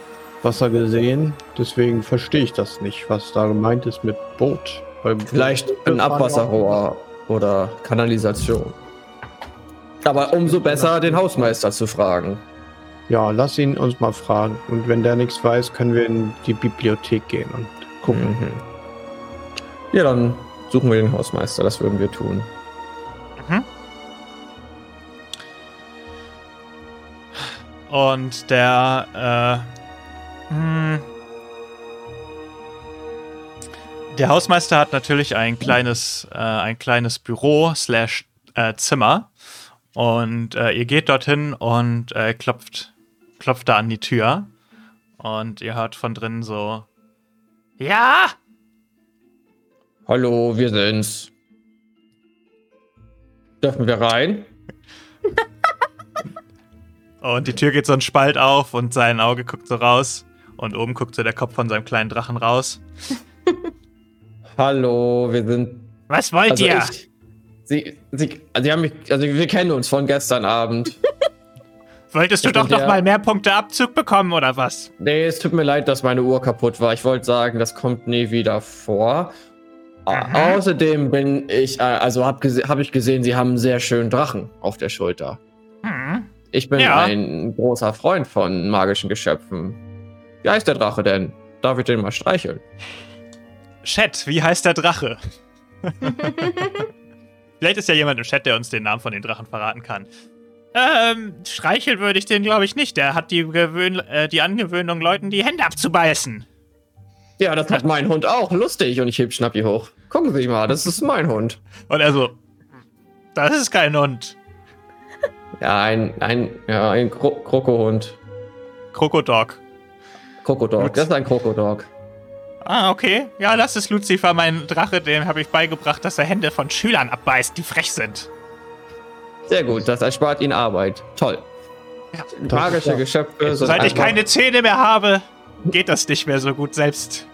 Wasser gesehen. Deswegen verstehe ich das nicht, was da gemeint ist mit Boot. Weil Vielleicht ein Abwasserrohr oder Kanalisation. Aber umso besser, den Hausmeister zu fragen. Ja, lass ihn uns mal fragen. Und wenn der nichts weiß, können wir in die Bibliothek gehen und gucken. Mhm. Ja, dann suchen wir den Hausmeister. Das würden wir tun. Und der, äh, hm, der Hausmeister hat natürlich ein kleines, äh, ein kleines Büro slash äh, Zimmer. Und äh, ihr geht dorthin und äh, klopft, klopft da an die Tür. Und ihr hört von drinnen so, ja, Hallo, wir sind's. Dürfen wir rein? Und die Tür geht so ein Spalt auf und sein Auge guckt so raus. Und oben guckt so der Kopf von seinem kleinen Drachen raus. Hallo, wir sind. Was wollt Also ihr? ich, sie, sie, sie haben mich, also wir kennen uns von gestern Abend. Wolltest du doch noch mal mehr Punkte Abzug bekommen, oder was? Nee, es tut mir leid, dass meine Uhr kaputt war. Ich wollte sagen, das kommt nie wieder vor. Aha. Außerdem bin ich, äh, also habe hab ich gesehen, sie haben einen sehr schönen Drachen auf der Schulter. Hm. Ich bin Ja. ein großer Freund von magischen Geschöpfen. Wie heißt der Drache denn? Darf ich den mal streicheln? Chat, wie heißt der Drache? Vielleicht ist ja jemand im Chat, der uns den Namen von den Drachen verraten kann. Ähm, streicheln würde ich den, glaube ich, nicht. Der hat die, Gewöhn äh, die Angewöhnung, Leuten die Hände abzubeißen. Ja, das hat mein Hund auch. Lustig. Und ich heb Schnappi hoch. Gucken Sie mal, das ist mein Hund. Und er so, das ist kein Hund. Ja, ein, ein, ja, ein Kro Krokohund. Krokodog. Krokodog. Das ist ein Krokodog. Ah, okay. Ja, das ist Lucifer, mein Drache. Dem habe ich beigebracht, dass er Hände von Schülern abbeißt, die frech sind. Sehr gut, das erspart Ihnen Arbeit. Toll. Das Magische ja- Geschöpfe Seit ich einfach- keine Zähne mehr habe, geht das nicht mehr so gut selbst.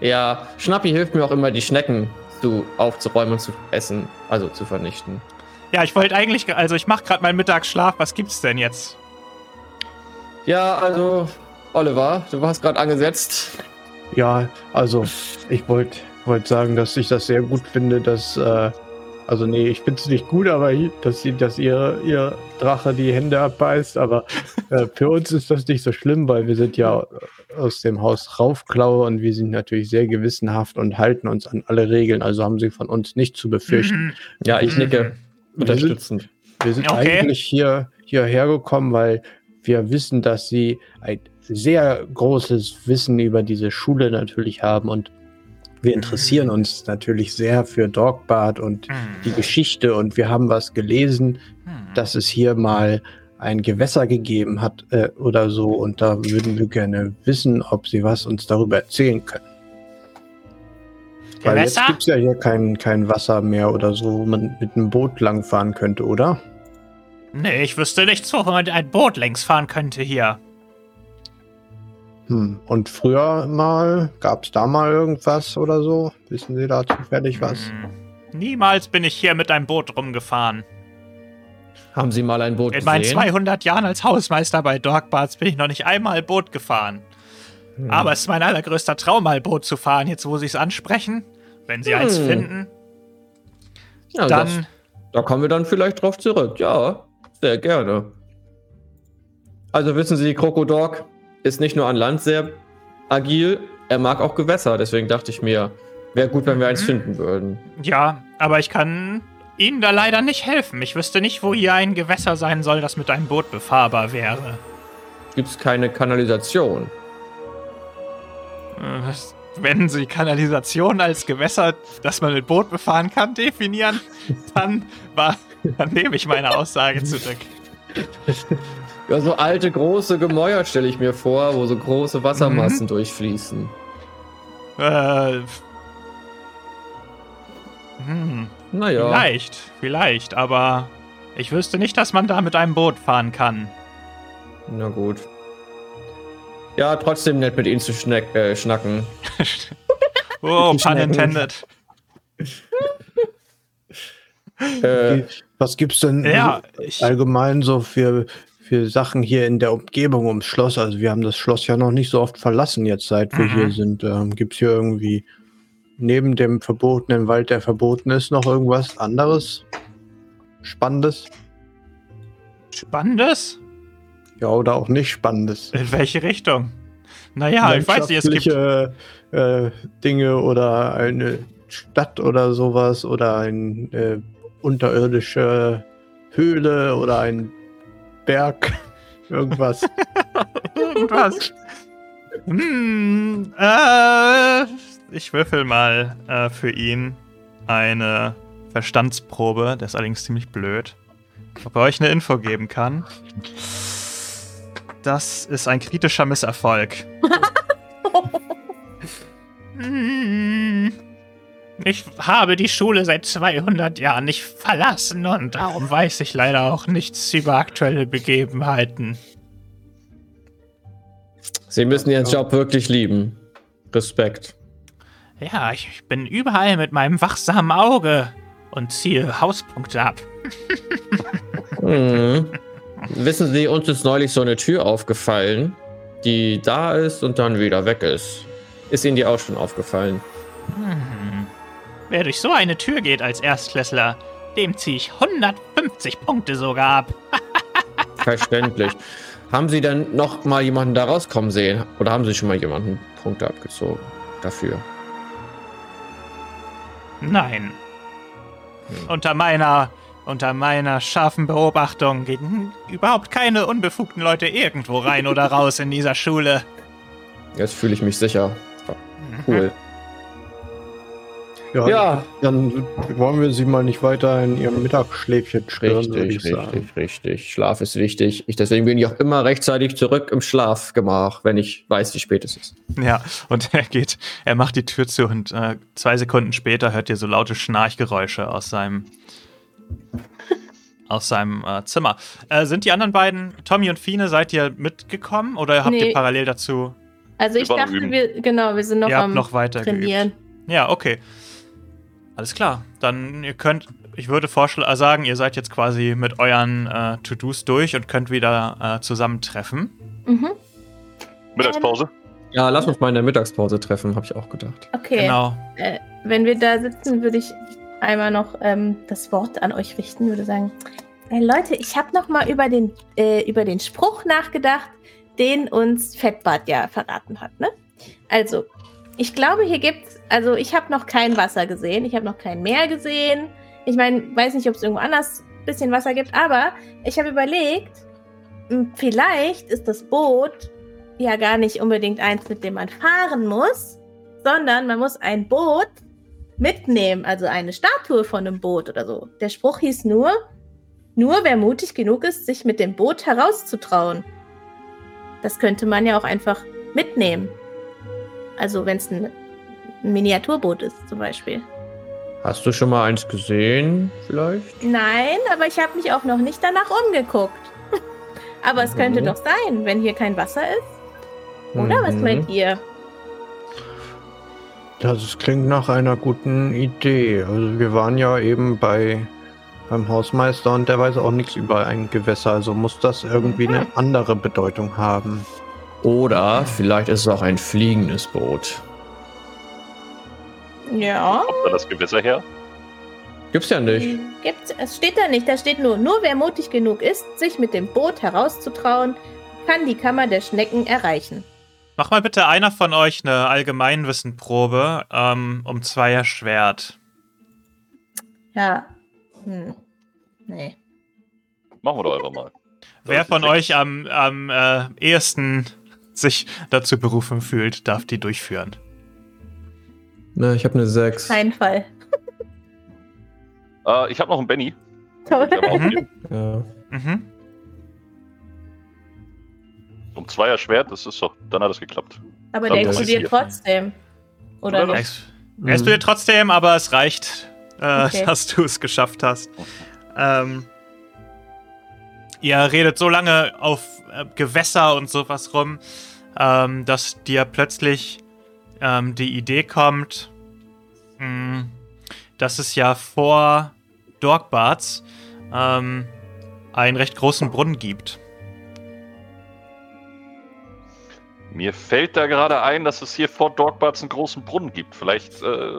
Ja, Schnappi hilft mir auch immer, die Schnecken zu, aufzuräumen und zu essen, also zu vernichten. Ja, ich wollte eigentlich, also ich mache gerade meinen Mittagsschlaf. Was gibt's denn jetzt? Ja, also, Oliver, du warst gerade angesetzt. Ja, also ich wollte wollt sagen, dass ich das sehr gut finde, dass, äh, also nee, ich finde es nicht gut, aber dass, sie, dass ihr, ihr Drache die Hände abbeißt, aber äh, für uns ist das nicht so schlimm, weil wir sind ja aus dem Haus Raufklaue und wir sind natürlich sehr gewissenhaft und halten uns an alle Regeln, also haben sie von uns nicht zu befürchten. Mhm. Ja, ich nicke mhm. unterstützend. Wir sind, wir sind okay. eigentlich hier, hierher gekommen, weil wir wissen, dass sie ein sehr großes Wissen über diese Schule natürlich haben und wir interessieren mhm. uns natürlich sehr für Dogbart und mhm. die Geschichte und wir haben was gelesen, mhm. dass es hier mal ein Gewässer gegeben hat äh, oder so und da würden wir gerne wissen, ob sie was uns darüber erzählen können. Gewässer? Weil jetzt gibt es ja hier kein, kein Wasser mehr oder so, wo man mit einem Boot langfahren könnte, oder? Nee, ich wüsste nichts, wo man ein Boot längs fahren könnte hier. Hm. Und früher mal, gab es da mal irgendwas oder so? Wissen Sie da zufällig was? Hm. Niemals bin ich hier mit einem Boot rumgefahren. Haben Sie mal ein Boot In gesehen? In meinen 200 Jahren als Hausmeister bei Dogbarts bin ich noch nicht einmal Boot gefahren. Hm. Aber es ist mein allergrößter Traum, mal Boot zu fahren, jetzt wo Sie es ansprechen. Wenn Sie hm. eins finden, ja, dann... Das, da kommen wir dann vielleicht drauf zurück, ja. Sehr gerne. Also wissen Sie, Krokodok, ist nicht nur an Land sehr agil, er mag auch Gewässer. Deswegen dachte ich mir, wäre gut, wenn wir eins mhm. finden würden. Ja, aber ich kann Ihnen da leider nicht helfen. Ich wüsste nicht, wo hier ein Gewässer sein soll, das mit einem Boot befahrbar wäre. Gibt es keine Kanalisation? Äh, wenn Sie Kanalisation als Gewässer, das man mit Boot befahren kann, definieren, dann, war, dann nehme ich meine Aussage zurück. Ja, so alte, große Gemäuer stelle ich mir vor, wo so große Wassermassen mhm. durchfließen. Äh. Hm. Naja. Vielleicht, vielleicht, aber ich wüsste nicht, dass man da mit einem Boot fahren kann. Na gut. Ja, trotzdem nett mit ihnen zu schnack, äh, schnacken. oh, pun intended. äh, Was gibt's denn ja, allgemein so für für Sachen hier in der Umgebung ums Schloss? Also wir haben das Schloss ja noch nicht so oft verlassen jetzt, seit wir mhm. hier sind. Ähm, Gibt es hier irgendwie neben dem verbotenen Wald, der verboten ist, noch irgendwas anderes? Spannendes? Spannendes? Ja, oder auch nicht Spannendes. In welche Richtung? Naja, ich weiß nicht, es gibt... Äh, Dinge oder eine Stadt oder sowas oder eine äh, unterirdische Höhle oder ein Berg. Irgendwas. Irgendwas. hm, äh, ich würfel mal äh, für ihn eine Verstandsprobe. Der ist allerdings ziemlich blöd. Ob er euch eine Info geben kann. Das ist ein kritischer Misserfolg. Ich habe die Schule seit 200 Jahren nicht verlassen und darum weiß ich leider auch nichts über aktuelle Begebenheiten. Sie müssen Ihren Job wirklich lieben. Respekt. Ja, ich bin überall mit meinem wachsamen Auge und ziehe Hauspunkte ab. hm. Wissen Sie, uns ist neulich so eine Tür aufgefallen, die da ist und dann wieder weg ist. Ist Ihnen die auch schon aufgefallen? Hm. Wer durch so eine Tür geht als Erstklässler, dem ziehe ich 150 Punkte sogar ab. Verständlich. Haben Sie denn noch mal jemanden da rauskommen sehen? Oder haben Sie schon mal jemanden Punkte abgezogen dafür? Nein. Hm. Unter meiner unter meiner scharfen Beobachtung gehen überhaupt keine unbefugten Leute irgendwo rein oder raus in dieser Schule. Jetzt fühle ich mich sicher. Mhm. Cool. Ja, ja, dann wollen wir sie mal nicht weiter in ihrem Mittagsschläfchen stören. Richtig, richtig, sagen. richtig. Schlaf ist wichtig. Ich, deswegen bin ich auch immer rechtzeitig zurück im Schlafgemach, wenn ich weiß, wie spät es ist. Ja, und er geht, er macht die Tür zu und äh, zwei Sekunden später hört ihr so laute Schnarchgeräusche aus seinem aus seinem äh, Zimmer. Äh, sind die anderen beiden, Tommy und Fine, seid ihr mitgekommen oder habt nee. ihr parallel dazu? Also ich dachte, wir, genau, wir sind noch ihr am noch weiter trainieren. Geübt. Ja, okay. Alles klar. Dann ihr könnt, ich würde vorschlagen, äh, sagen, ihr seid jetzt quasi mit euren äh, To-Dos durch und könnt wieder äh, zusammentreffen. Mhm. Mittagspause? Ja, lass uns mal in der Mittagspause treffen, habe ich auch gedacht. Okay. Genau. Äh, wenn wir da sitzen, würde ich einmal noch ähm, das Wort an euch richten, würde sagen, äh, Leute, ich habe noch mal über den, äh, über den Spruch nachgedacht, den uns Fettbart ja verraten hat. Ne? Also, ich glaube, hier gibt's, also ich habe noch kein Wasser gesehen, ich habe noch kein Meer gesehen. Ich meine, weiß nicht, ob es irgendwo anders ein bisschen Wasser gibt, aber ich habe überlegt, m, vielleicht ist das Boot ja gar nicht unbedingt eins, mit dem man fahren muss, sondern man muss ein Boot mitnehmen, also eine Statue von einem Boot oder so. Der Spruch hieß nur, nur wer mutig genug ist, sich mit dem Boot herauszutrauen. Das könnte man ja auch einfach mitnehmen. Also wenn es ein, Miniaturboot ist zum Beispiel. Hast du schon mal eins gesehen, vielleicht? Nein, aber ich habe mich auch noch nicht danach umgeguckt. aber es könnte Mhm. doch sein, wenn hier kein Wasser ist. Oder was Mhm. meint ihr? Das klingt nach einer guten Idee. Also wir waren ja eben bei beim Hausmeister und der weiß auch nichts über ein Gewässer. Also muss das irgendwie eine andere Bedeutung haben. Oder vielleicht ist es auch ein fliegendes Boot. Ja. Kommt da das Gewässer her? Gibt's ja nicht. Hm, Gibt's, es steht da nicht. Da steht nur, nur wer mutig genug ist, sich mit dem Boot herauszutrauen, kann die Kammer der Schnecken erreichen. Mach mal bitte einer von euch eine Allgemeinwissenprobe ähm, um Zweier Schwert. Ja. Hm. Nee. Machen wir doch einfach mal. Wer Das von euch am, am äh, ehesten sich dazu berufen fühlt, darf die durchführen. Ne, ich habe eine 6. Kein Fall. Äh, ich habe noch einen Benny. Toll. Mhm. Ja. Mhm. Um Zweier Schwert, das ist doch, dann hat es geklappt. Aber Dann der explodiert trotzdem. Oder Oder nicht? Ex Explodiert trotzdem, aber es reicht, äh, Okay. dass du es geschafft hast. Ähm, ihr redet so lange auf äh, Gewässer und sowas rum, ähm, dass dir plötzlich ähm, die Idee kommt, mh, dass es ja vor Dorkbarts ähm, einen recht großen Brunnen gibt. Mir fällt da gerade ein, dass es hier vor Dogbarts einen großen Brunnen gibt. Vielleicht, äh,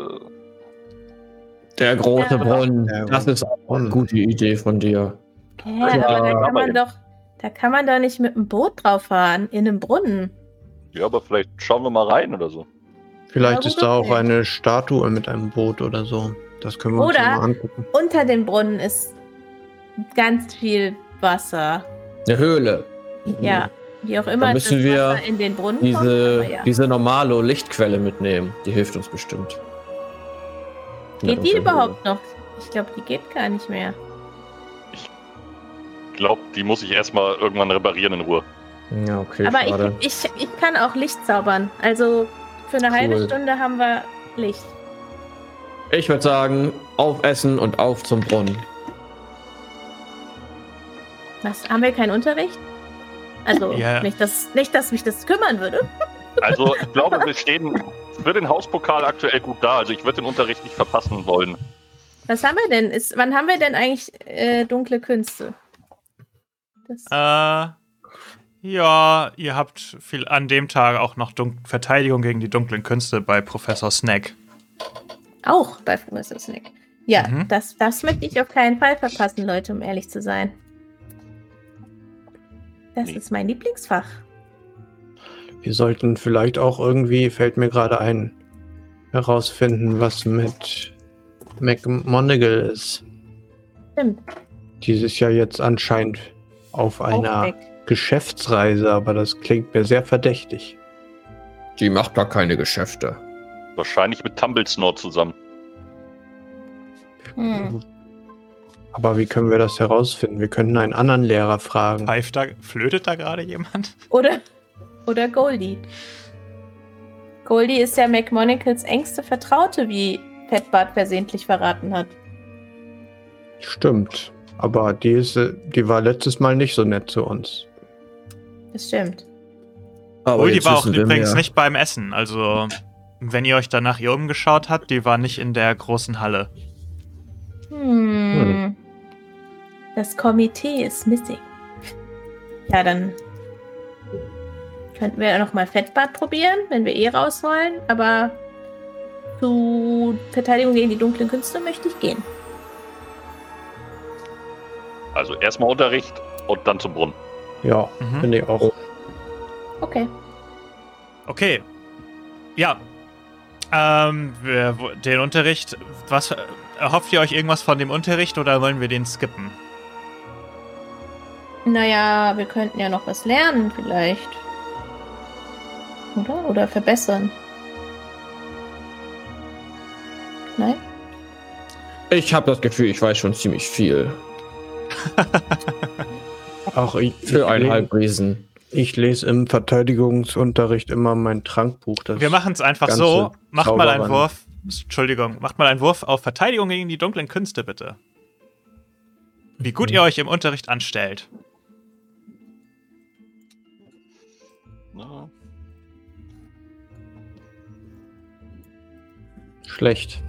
Der große Ja. Brunnen. Das ist auch eine gute Idee von dir. Ja, aber da kann aber man doch, da kann man doch nicht mit dem Boot drauf fahren, in einem Brunnen. Ja, aber vielleicht schauen wir mal rein oder so. Vielleicht Ja, ist da auch okay. eine Statue mit einem Boot oder so. Das können wir uns Oder- ja mal angucken. Unter dem Brunnen ist ganz viel Wasser. Eine Höhle. Ja, wie auch immer Dann müssen das wir in den Brunnen. Diese, ja. diese normale Lichtquelle mitnehmen. Die hilft uns bestimmt. Geht die überhaupt noch? Ich glaube, die geht gar nicht mehr. Ich glaube, die muss ich erstmal irgendwann reparieren in Ruhe. Ja, okay, Aber schade. ich, ich, ich kann auch Licht zaubern. Also für eine halbe Cool. Stunde haben wir Licht. Ich würde sagen, aufessen und auf zum Brunnen. Was? Haben wir keinen Unterricht? Also Ja. nicht, dass, nicht, dass mich das kümmern würde. Also, ich glaube, wir stehen für den Hauspokal aktuell gut da. Also, ich würde den Unterricht nicht verpassen wollen. Was haben wir denn? Ist, wann haben wir denn eigentlich äh, dunkle Künste? Das, Äh, ja, ihr habt viel an dem Tag auch noch Dun Verteidigung gegen die dunklen Künste bei Professor Snack. Auch bei Professor Snack. Ja, Mhm. das, das möchte ich auf keinen Fall verpassen, Leute, um ehrlich zu sein. Das Nee. ist mein Lieblingsfach. Wir sollten vielleicht auch irgendwie, fällt mir gerade ein, herausfinden, was mit McMonagall ist. Stimmt. Die ist ja jetzt anscheinend auf Auch einer weg. Geschäftsreise, aber das klingt mir sehr verdächtig. Die macht da keine Geschäfte. Wahrscheinlich mit Tumblesnore zusammen. Hm. Aber wie können wir das herausfinden? Wir könnten einen anderen Lehrer fragen. Pfeift da, flötet da gerade jemand? Oder, oder Goldie. Goldie ist ja McMonacles engste Vertraute, wie Petbart versehentlich verraten hat. Stimmt. Aber die, ist, die war letztes Mal nicht so nett zu uns. Das stimmt. Aber die jetzt war auch übrigens mehr. nicht beim Essen. Also, wenn ihr euch dann nach ihr umgeschaut habt, die war nicht in der großen Halle. Hm. Das Komitee ist missing. Ja, dann könnten wir noch mal Fettbad probieren, wenn wir eh raus wollen. Aber zu Verteidigung gegen die dunklen Künste möchte ich gehen. Also erstmal Unterricht und dann zum Brunnen. Ja, Mhm. finde ich auch. Okay. Okay. Ja. Ähm, den Unterricht. Was erhofft ihr euch irgendwas von dem Unterricht oder wollen wir den skippen? Naja, wir könnten ja noch was lernen, vielleicht. Oder? Oder verbessern. Nein? Ich habe das Gefühl, ich weiß schon ziemlich viel. Ach, ich, Für einen ich, Halbriesen. ich lese im Verteidigungsunterricht immer mein Trankbuch. Das Wir machen es einfach so. Macht mal einen. Wurf. Entschuldigung, macht mal einen Wurf auf Verteidigung gegen die dunklen Künste, bitte. Wie gut ihr euch im Unterricht anstellt. Schlecht.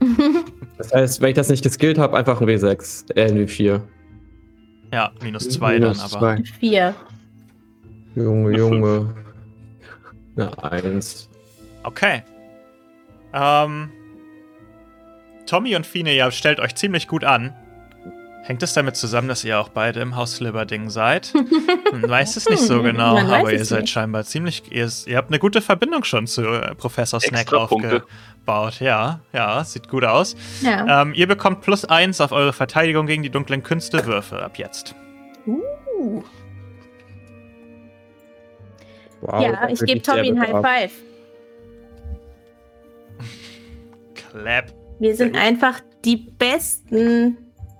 Das heißt, wenn ich das nicht geskillt habe, einfach ein W6, äh, ein W4. Ja, minus zwei dann Minus aber. zwei. Vier. Junge, Junge. Eine Eins. Okay. Ähm, Tommy und Fine, ihr stellt euch ziemlich gut an. Hängt es damit zusammen, dass ihr auch beide im Haus Sliverding seid? Man weiß es nicht so genau, aber ihr seid nicht. scheinbar ziemlich. Ihr, ihr habt eine gute Verbindung schon zu äh, Professor Snack aufgebaut. Ja, ja, sieht gut aus. Ja. Ähm, ihr bekommt plus eins auf eure Verteidigung gegen die dunklen Künste Würfe ab jetzt. Uh. Wow, ja, ich gebe Tommy ein High. Five. Clap. Wir sind einfach die Besten.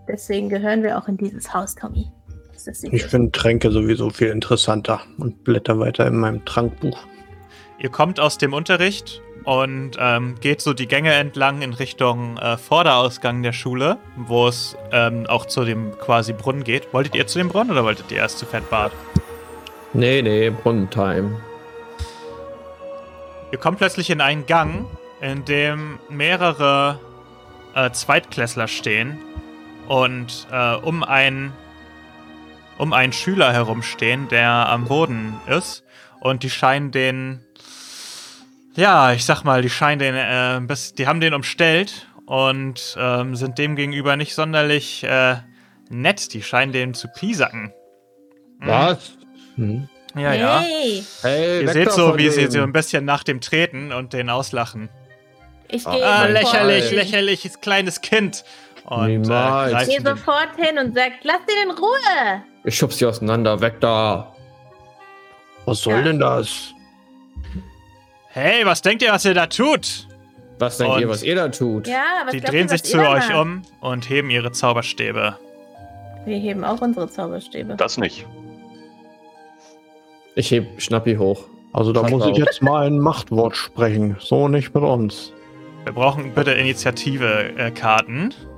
Deswegen gehören wir auch in dieses Haus, Tommy. Ich finde Tränke sowieso viel interessanter und blätter weiter in meinem Trankbuch. Ihr kommt aus dem Unterricht und ähm, geht so die Gänge entlang in Richtung äh, Vorderausgang der Schule, wo es ähm, auch zu dem quasi Brunnen geht. Wolltet ihr zu dem Brunnen oder wolltet ihr erst zu Fettbad? Nee, nee, Brunnentime. Ihr kommt plötzlich in einen Gang, in dem mehrere äh, Zweitklässler stehen und äh, um einen um einen Schüler herumstehen, der am Boden ist. Und die scheinen den, ja, ich sag mal, die scheinen den, äh, bis, die haben den umstellt und ähm, sind dem gegenüber nicht sonderlich äh, nett. Die scheinen den zu piesacken. Mhm. Was? Hm. Ja, ja. Hey, Hey, Ihr seht so, wie sie so ein bisschen nach dem treten und den auslachen. ich Ah, gehe Ah, Mein lächerlich, Gott. lächerliches kleines Kind. Und äh, Niemals. greift Geh sofort hin und sag, lass den in Ruhe. Ich schub sie auseinander, weg da. Was soll Ja. denn das? Hey, was denkt ihr, was ihr da tut? Was denkt Und- ihr, was ihr da tut? Ja, was Die drehen ihr, was sich zu euch macht? um und heben ihre Zauberstäbe. Wir heben auch unsere Zauberstäbe. Das nicht. Ich heb Schnappi hoch. Also da Pass muss ich auf. jetzt mal ein Machtwort sprechen. So nicht mit uns. Wir brauchen bitte Initiative-Karten. Die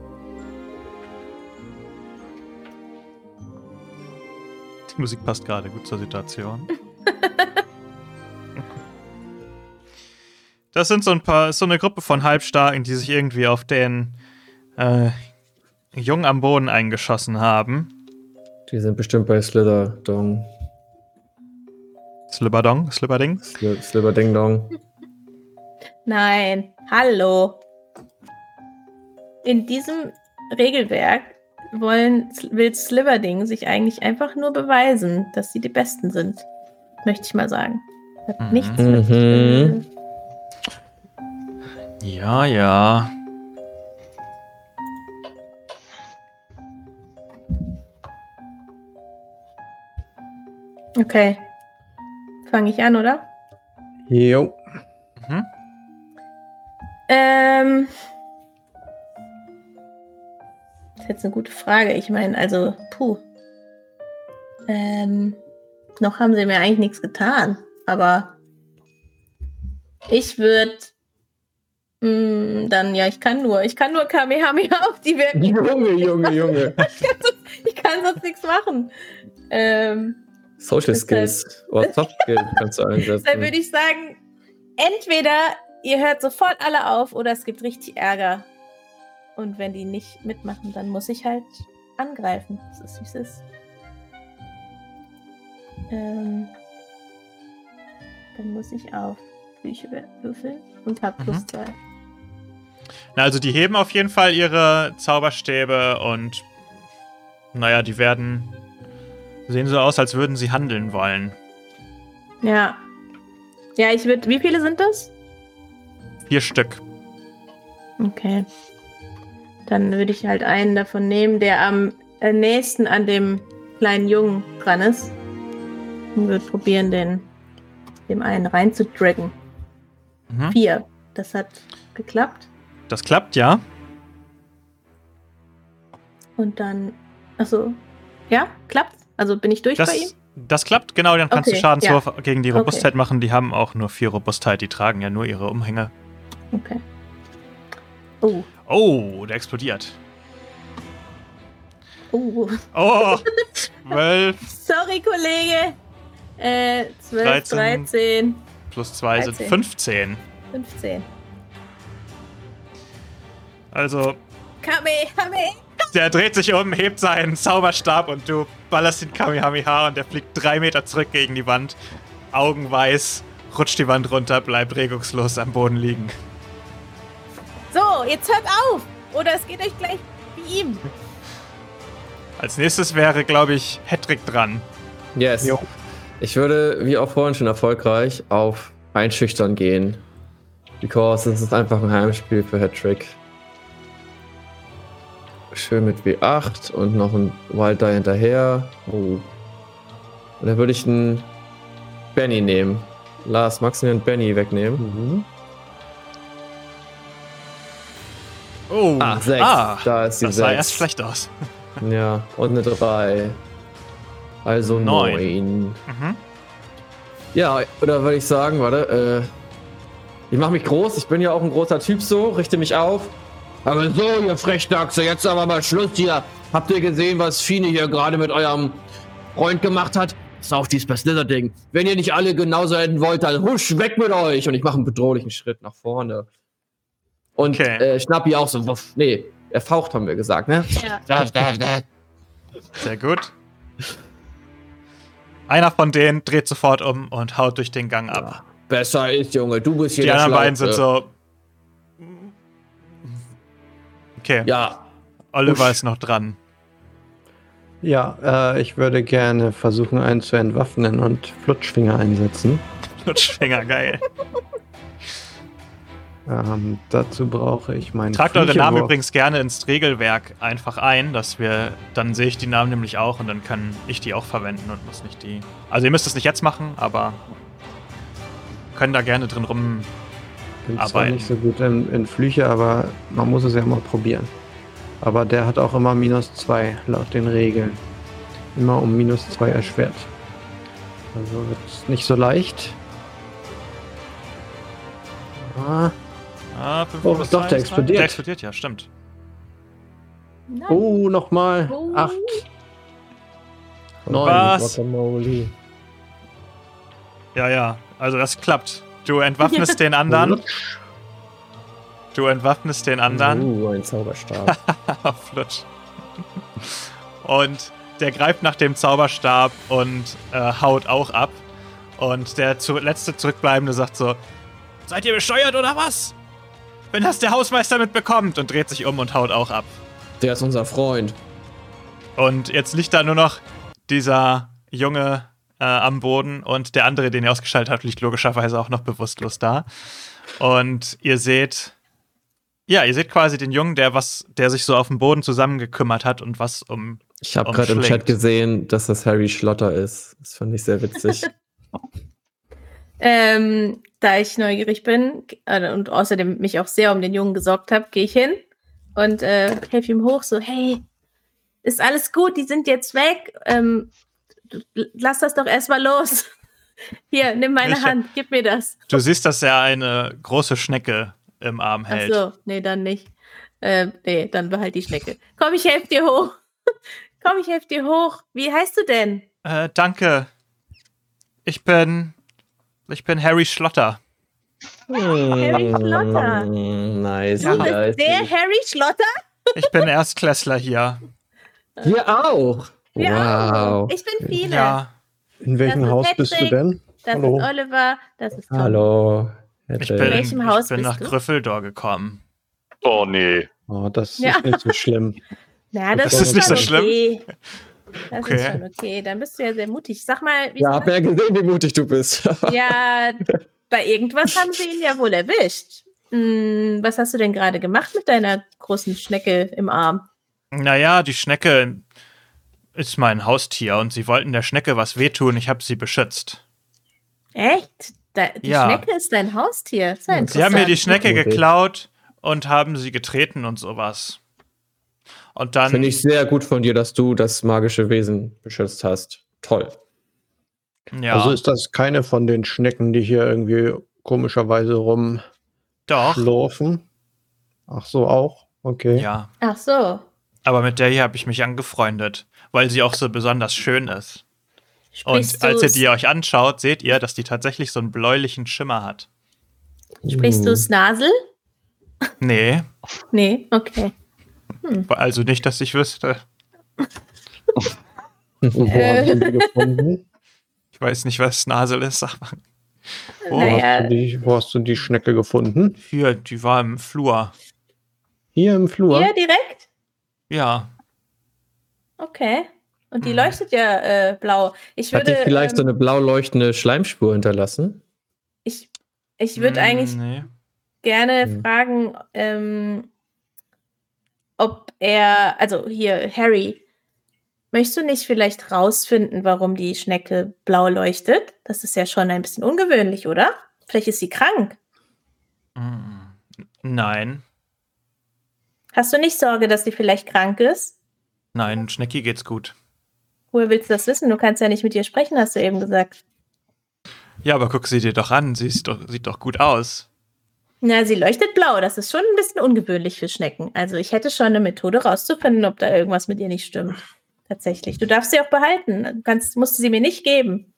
Musik passt gerade gut zur Situation. Das sind so ein paar, so eine Gruppe von Halbstarken, die sich irgendwie auf den äh, Jungen am Boden eingeschossen haben. Die sind bestimmt bei Slitherdong. Slibberdong, Slibberding. Sli Slitherding Dong. Nein, hallo. In diesem Regelwerk wollen, will Sliverding sich eigentlich einfach nur beweisen, dass sie die Besten sind. Möchte ich mal sagen. Hat Mhm. nichts mit. Mhm. Ja, ja. Okay. Fange ich an, oder? Jo. Mhm. Ähm. Ist jetzt eine gute Frage. Ich meine, also, puh. Ähm, noch haben sie mir eigentlich nichts getan. Aber ich würde dann, ja, ich kann nur, ich kann nur Kamehameha auf die wirken. Junge, Junge, Junge. Ich kann sonst nichts machen. Ähm, Social Deshalb- Skills oder Soft Skills kannst du einsetzen. dann würde ich sagen, entweder ihr hört sofort alle auf oder es gibt richtig Ärger. Und wenn die nicht mitmachen, dann muss ich halt angreifen. Das ist wie es ist. Ähm, Dann muss ich auf Flüche würfeln und hab plus Mhm. zwei. Na, also die heben auf jeden Fall ihre Zauberstäbe und naja, die werden sehen so aus, als würden sie handeln wollen. Ja. Ja, ich würde. Wie viele sind das? Vier Stück. Okay. Dann würde ich halt einen davon nehmen, der am äh, nächsten an dem kleinen Jungen dran ist. Und würde probieren, den dem einen reinzudraggen. Mhm. Vier. Das hat geklappt. Das klappt, ja. Und dann. Achso. Ja, klappt. Also bin ich durch bei ihm? Das, das klappt, genau. Dann kannst Okay, du Schadenswurf gegen die Okay. Robustheit machen. Die haben auch nur vier Robustheit. Die tragen ja nur ihre Umhänge. Okay. Oh. Oh, der explodiert. Oh. Oh, zwölf Sorry, Kollege. Äh, 12, 13. 13, plus zwei sind 13. 15. 15. Also, Kamehame. der dreht sich um, hebt seinen Zauberstab und du ballerst den Kamehameha und der fliegt drei Meter zurück gegen die Wand. Augenweiß, rutscht die Wand runter, bleibt regungslos am Boden liegen. So, jetzt hört auf. Oder es geht euch gleich wie ihm. Als nächstes wäre, glaube ich, Hedrick dran. Yes. Jo. Ich würde, wie auch vorhin schon erfolgreich, auf Einschüchtern gehen. Because es ist einfach ein Heimspiel für Hattrick. Schön mit W8 und noch ein Wild Die hinterher. Oh. Und dann würde ich einen Benny nehmen. Lars, magst du mir einen Benny wegnehmen? Mhm. Oh, Ah, sechs. Ah, da ist die das sah sechs. erst schlecht aus. Ja, und eine 3. Also Neun. 9. Mhm. Ja, oder würde ich sagen, warte, äh, ich mache mich groß, ich bin ja auch ein großer Typ so, richte mich auf. Aber so, ihr Frechdachse, jetzt aber mal Schluss hier. Habt ihr gesehen, was Fine hier gerade mit eurem Freund gemacht hat? Ist auch dieses Slither-Ding. Wenn ihr nicht alle genauso hätten wollt, dann husch, weg mit euch. Und ich mache einen bedrohlichen Schritt nach vorne. Und Okay. äh, Schnappi auch so, wuff, nee, er faucht, haben wir gesagt, ne? Ja. Da, da, da. Sehr gut. Einer von denen dreht sofort um und haut durch den Gang ab. Besser ist, Junge, du bist hier Die der anderen beiden sind so. Okay, Ja, Oliver Usch. ist noch dran. Ja, äh, ich würde gerne versuchen, einen zu entwaffnen und Flutschfinger einsetzen. Lutschfinger, geil. Ähm, dazu brauche ich meinen Tragt eure Namen übrigens gerne ins Regelwerk einfach ein, dass wir, dann sehe ich die Namen nämlich auch und dann kann ich die auch verwenden und muss nicht die. Also ihr müsst es nicht jetzt machen, aber können da gerne drin rum. bin zwar nicht so gut in, in Flüche, aber man muss es ja mal probieren. Aber der hat auch immer minus zwei laut den Regeln. Immer um minus zwei erschwert. Also wird es nicht so leicht. Ah, Ah, Oh, plus doch, der ist drei. explodiert. Der explodiert, ja, stimmt. Nein. oh, nochmal. Oh. Acht. neun. Was? Guacamole. Ja, ja, also das klappt. Du entwaffnest den anderen. Du entwaffnest den anderen. Uh, ein Zauberstab. Flutsch. Und der greift nach dem Zauberstab und äh, haut auch ab. Und der zu letzte Zurückbleibende sagt so: Seid ihr bescheuert oder was? Wenn das der Hausmeister mitbekommt und dreht sich um und haut auch ab. Der ist unser Freund. Und jetzt liegt da nur noch dieser Junge äh, am Boden und der andere, den ihr ausgeschaltet habt, liegt logischerweise auch noch bewusstlos da. Und ihr seht, ja, ihr seht quasi den Jungen, der was, der sich so auf dem Boden zusammengekümmert hat und was um. Ich habe gerade im. Chat gesehen, dass das Harry Schlotter ist. Das fand ich sehr witzig. Ähm, da ich neugierig bin äh, und außerdem mich auch sehr um den Jungen gesorgt habe, gehe ich hin und äh, helfe ihm hoch, so, hey, ist alles gut, die sind jetzt weg. Ähm, lass das doch erstmal los. Hier, nimm meine Ich- Hand, gib mir das. Du siehst, dass er eine große Schnecke im Arm Ach hält. so, nee, dann nicht. Ähm, nee, dann behalt die Schnecke. Komm, ich helfe dir hoch. Komm, ich helfe dir hoch. Wie heißt du denn? Äh, danke. Ich bin. Ich bin Harry Schlotter. Harry Schlotter. Mm, Nice. Du bist nice. der Harry Schlotter? Ich bin Erstklässler hier. Wir auch. Wir wow. auch. Ich bin Fine. Ja. In welchem Haus bist du Patrick. denn? das Hallo. ist Oliver, das ist Tom. Hallo. Ich bin, welchem ich Haus bin bist nach du? Gryffindor gekommen. Oh nee. Oh, das Ja. ist nicht so schlimm. Na, das, Das ist, ist nicht so schlimm? Okay. Das Okay. ist schon okay. Dann bist du ja sehr mutig. Sag mal, wie Ja, hab ja gesehen, wie mutig du bist. ja, bei irgendwas haben sie ihn ja wohl erwischt. Hm, was hast du denn gerade gemacht mit deiner großen Schnecke im Arm? Naja, die Schnecke ist mein Haustier und sie wollten der Schnecke was wehtun. Ich habe sie beschützt. Echt? Da, die Ja. Schnecke ist dein Haustier. Ist ja Sie haben mir die. Schnecke geklaut und haben sie getreten und sowas. Und dann. Finde ich sehr gut von dir, dass du das magische Wesen beschützt hast. Toll. ja, Also ist das keine von den Schnecken, die hier irgendwie komischerweise doch. rumschlurfen? Ach so, auch? Okay. Ja. Ach so. Aber mit der hier habe ich mich angefreundet, weil sie auch so besonders schön ist. Sprichst Und als ihr die euch anschaut, seht ihr, dass die tatsächlich so einen bläulichen Schimmer hat. Sprichst du Snasel? Nee, Nee, okay. Also nicht, dass ich wüsste. Wo hast du die gefunden? Ich weiß nicht, was Snasel ist. Sag mal. Wo, Naja. hast du die, wo hast du die Schnecke gefunden? Hier, die war im Flur. Hier im Flur? Hier direkt? Ja. Okay. Und die Hm. leuchtet ja äh, blau. Ich Hat würde, die vielleicht so ähm, eine blau leuchtende Schleimspur hinterlassen? ich, ich würde Hm, eigentlich Nee. gerne Hm. fragen, ähm, ob er, also hier, Harry, möchtest du nicht vielleicht rausfinden, warum die Schnecke blau leuchtet? Das ist ja schon ein bisschen ungewöhnlich, oder? Vielleicht ist sie krank. Hm. Nein. Hast du nicht Sorge, dass sie vielleicht krank ist? Nein, Schnecki geht's gut. Woher willst du das wissen? Du kannst ja nicht mit ihr sprechen, hast du eben gesagt. Ja, aber guck sie dir doch an. Sie doch, sieht doch gut aus. Na, sie leuchtet blau. Das ist schon ein bisschen ungewöhnlich für Schnecken. Also ich hätte schon eine Methode rauszufinden, ob da irgendwas mit ihr nicht stimmt. Tatsächlich. Du darfst sie auch behalten. Du kannst, musst du sie mir nicht geben.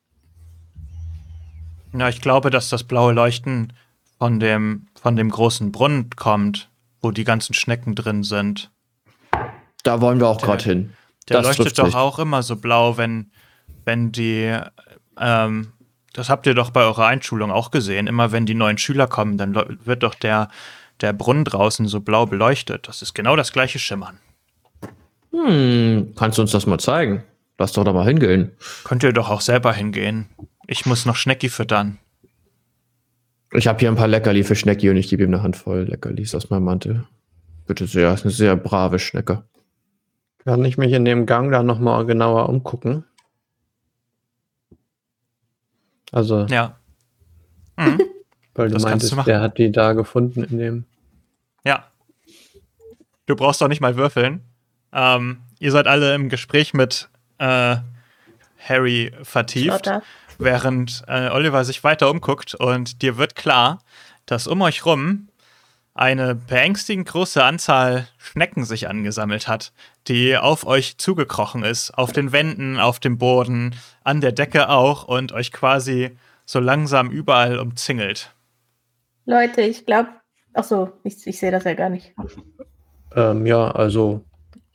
Na, ich glaube, dass das blaue Leuchten von dem, von dem großen Brunnen kommt, wo die ganzen Schnecken drin sind. Da wollen wir auch gerade hin. Der Das leuchtet doch sich. auch immer so blau, wenn, wenn die, ähm, das habt ihr doch bei eurer Einschulung auch gesehen. Immer wenn die neuen Schüler kommen, dann wird doch der, der Brunnen draußen so blau beleuchtet. Das ist genau das gleiche Schimmern. Hm, kannst du uns das mal zeigen? Lass doch da mal hingehen. Könnt ihr doch auch selber hingehen. Ich muss noch Schnecki füttern. Ich habe hier ein paar Leckerli für Schnecki und ich gebe ihm eine Handvoll Leckerlis aus meinem Mantel. Bitte sehr, ist eine sehr brave Schnecke. Kann ich mich in dem Gang da nochmal genauer umgucken? Also, Ja. Mhm. weil du das kannst meintest, du machen. der hat die da gefunden in dem. Ja. Du brauchst doch nicht mal würfeln. Ähm, ihr seid alle im Gespräch mit äh, Harry vertieft, während äh, Oliver sich weiter umguckt und dir wird klar, dass um euch rum eine beängstigend große Anzahl Schnecken sich angesammelt hat, die auf euch zugekrochen ist, auf den Wänden, auf dem Boden, an der Decke auch und euch quasi so langsam überall umzingelt. Leute, ich glaube. Ach so, ich, ich sehe das ja gar nicht. Ähm, ja, also,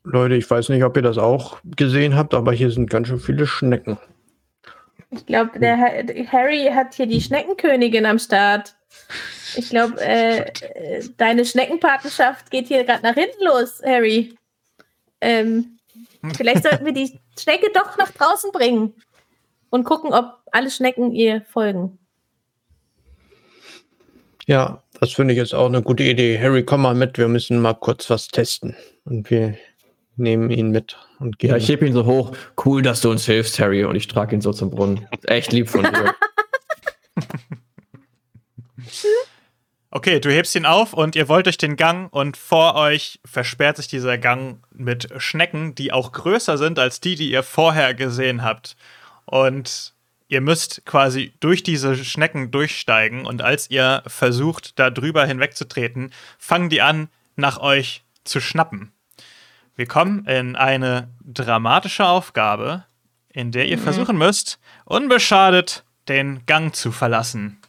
Leute, ich weiß nicht, ob ihr das auch gesehen habt, aber hier sind ganz schön viele Schnecken. Ich glaube, der Ha- der Harry hat hier die Schneckenkönigin am Start. Ich glaube, äh, äh, deine Schneckenpatenschaft geht hier gerade nach hinten los, Harry. Ähm, vielleicht sollten wir die Schnecke doch nach draußen bringen und gucken, ob alle Schnecken ihr folgen. Ja, das finde ich jetzt auch eine gute Idee. Harry, komm mal mit, wir müssen mal kurz was testen. Und wir nehmen ihn mit und gehen. Ja, ich hebe ihn so hoch. Cool, dass du uns hilfst, Harry. Und ich trage ihn so zum Brunnen. Echt lieb von dir. Okay, du hebst ihn auf und ihr wollt durch den Gang und vor euch versperrt sich dieser Gang mit Schnecken, die auch größer sind als die, die ihr vorher gesehen habt. Und ihr müsst quasi durch diese Schnecken durchsteigen und als ihr versucht, da drüber hinwegzutreten, fangen die an, nach euch zu schnappen. Wir kommen in eine dramatische Aufgabe, in der ihr versuchen müsst, unbeschadet den Gang zu verlassen.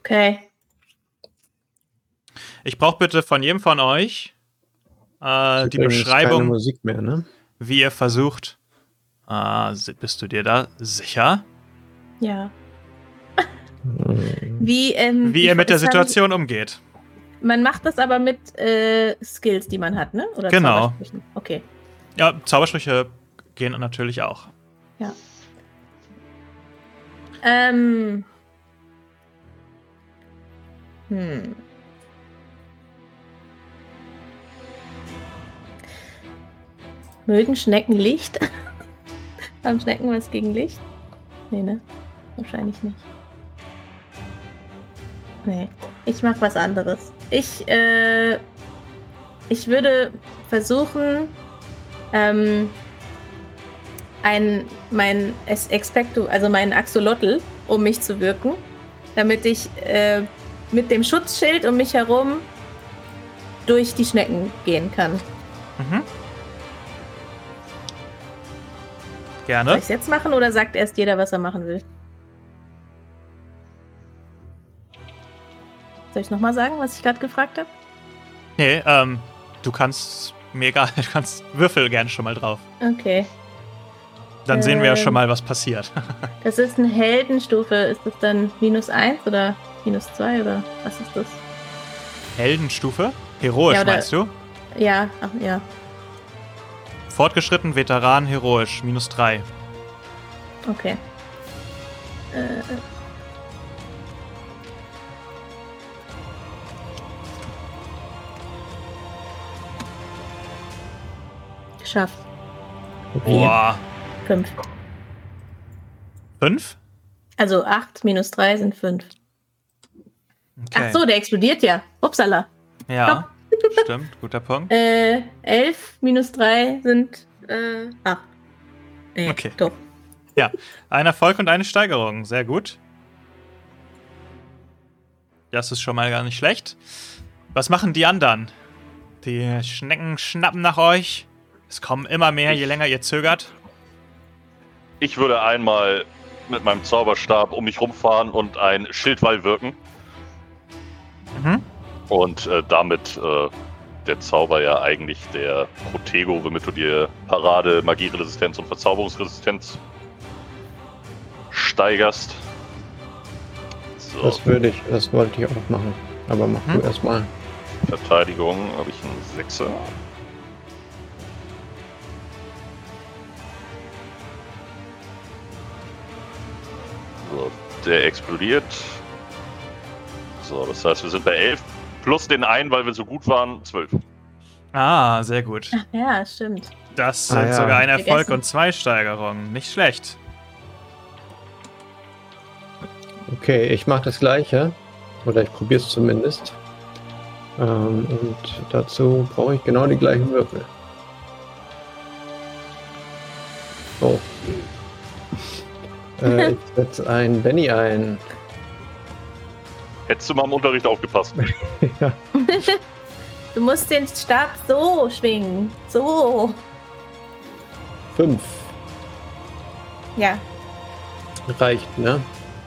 Okay. Ich brauche bitte von jedem von euch äh, die Beschreibung, Musik mehr, ne? wie ihr versucht. Äh, bist du dir da sicher? Ja. Wie, ähm, Wie ihr mit der Situation umgeht. Man macht das aber mit äh, Skills, die man hat, ne? Oder genau. Zaubersprüchen? Okay. Ja, Zaubersprüche gehen natürlich auch. Ja. Ähm. Hm. Mögen Schnecken Licht? Haben Schnecken was gegen Licht? Nee, ne? Wahrscheinlich nicht. Nee. Ich mach was anderes. Ich, äh. Ich würde versuchen, ähm, ein, mein Expecto, also meinen Axolotl um mich zu wirken, damit ich äh, mit dem Schutzschild um mich herum durch die Schnecken gehen kann. Mhm. Gerne. Soll ich es jetzt machen oder sagt erst jeder, was er machen will? Soll ich nochmal sagen, was ich gerade gefragt habe? Nee, ähm, du kannst mega, du kannst Würfel gerne schon mal drauf. Okay. Dann sehen wir ja schon ähm, mal, was passiert. das ist eine Heldenstufe. Ist das dann minus 1 oder minus 2 oder was ist das? Heldenstufe? Heroisch ja, meinst du? Ja, ach, ja. Fortgeschritten, Veteran, heroisch, minus 3. Okay. Äh. Geschafft. Boah. Fünf. Fünf? Also acht minus drei sind fünf. Okay. Ach so, der explodiert ja. Upsala. Ja. Stimmt, guter Punkt. Äh, 11 minus 3 sind äh, 8. Nee, okay. Doch. Ja, ein Erfolg und eine Steigerung. Sehr gut. Das ist schon mal gar nicht schlecht. Was machen die anderen? Die Schnecken schnappen nach euch. Es kommen immer mehr, je länger ihr zögert. Ich würde einmal mit meinem Zauberstab um mich rumfahren und ein Schildwall wirken. Mhm. Und äh, damit äh, der Zauber ja eigentlich der Protego, womit du dir Parade, Magieresistenz und Verzauberungsresistenz steigerst. So. Das würde ich, das wollte ich auch machen. Aber mach hm? du erstmal. Verteidigung habe ich einen Sechser. So, der explodiert. So, das heißt, wir sind bei 11 Plus den einen, weil wir so gut waren, zwölf. Ah, sehr gut. Ach, ja, stimmt. Das sind ah, ja. sogar ein Erfolg Vergessen. und zwei Steigerungen. Nicht schlecht. Okay, ich mache das gleiche. Oder ich probiere es zumindest. Ähm, und dazu brauche ich genau die gleichen Würfel. Oh. äh, ich setze ein Benny ein. Hättest du mal im Unterricht aufgepasst. ja. Du musst den Stab so schwingen. So. Fünf. Ja. Reicht, ne?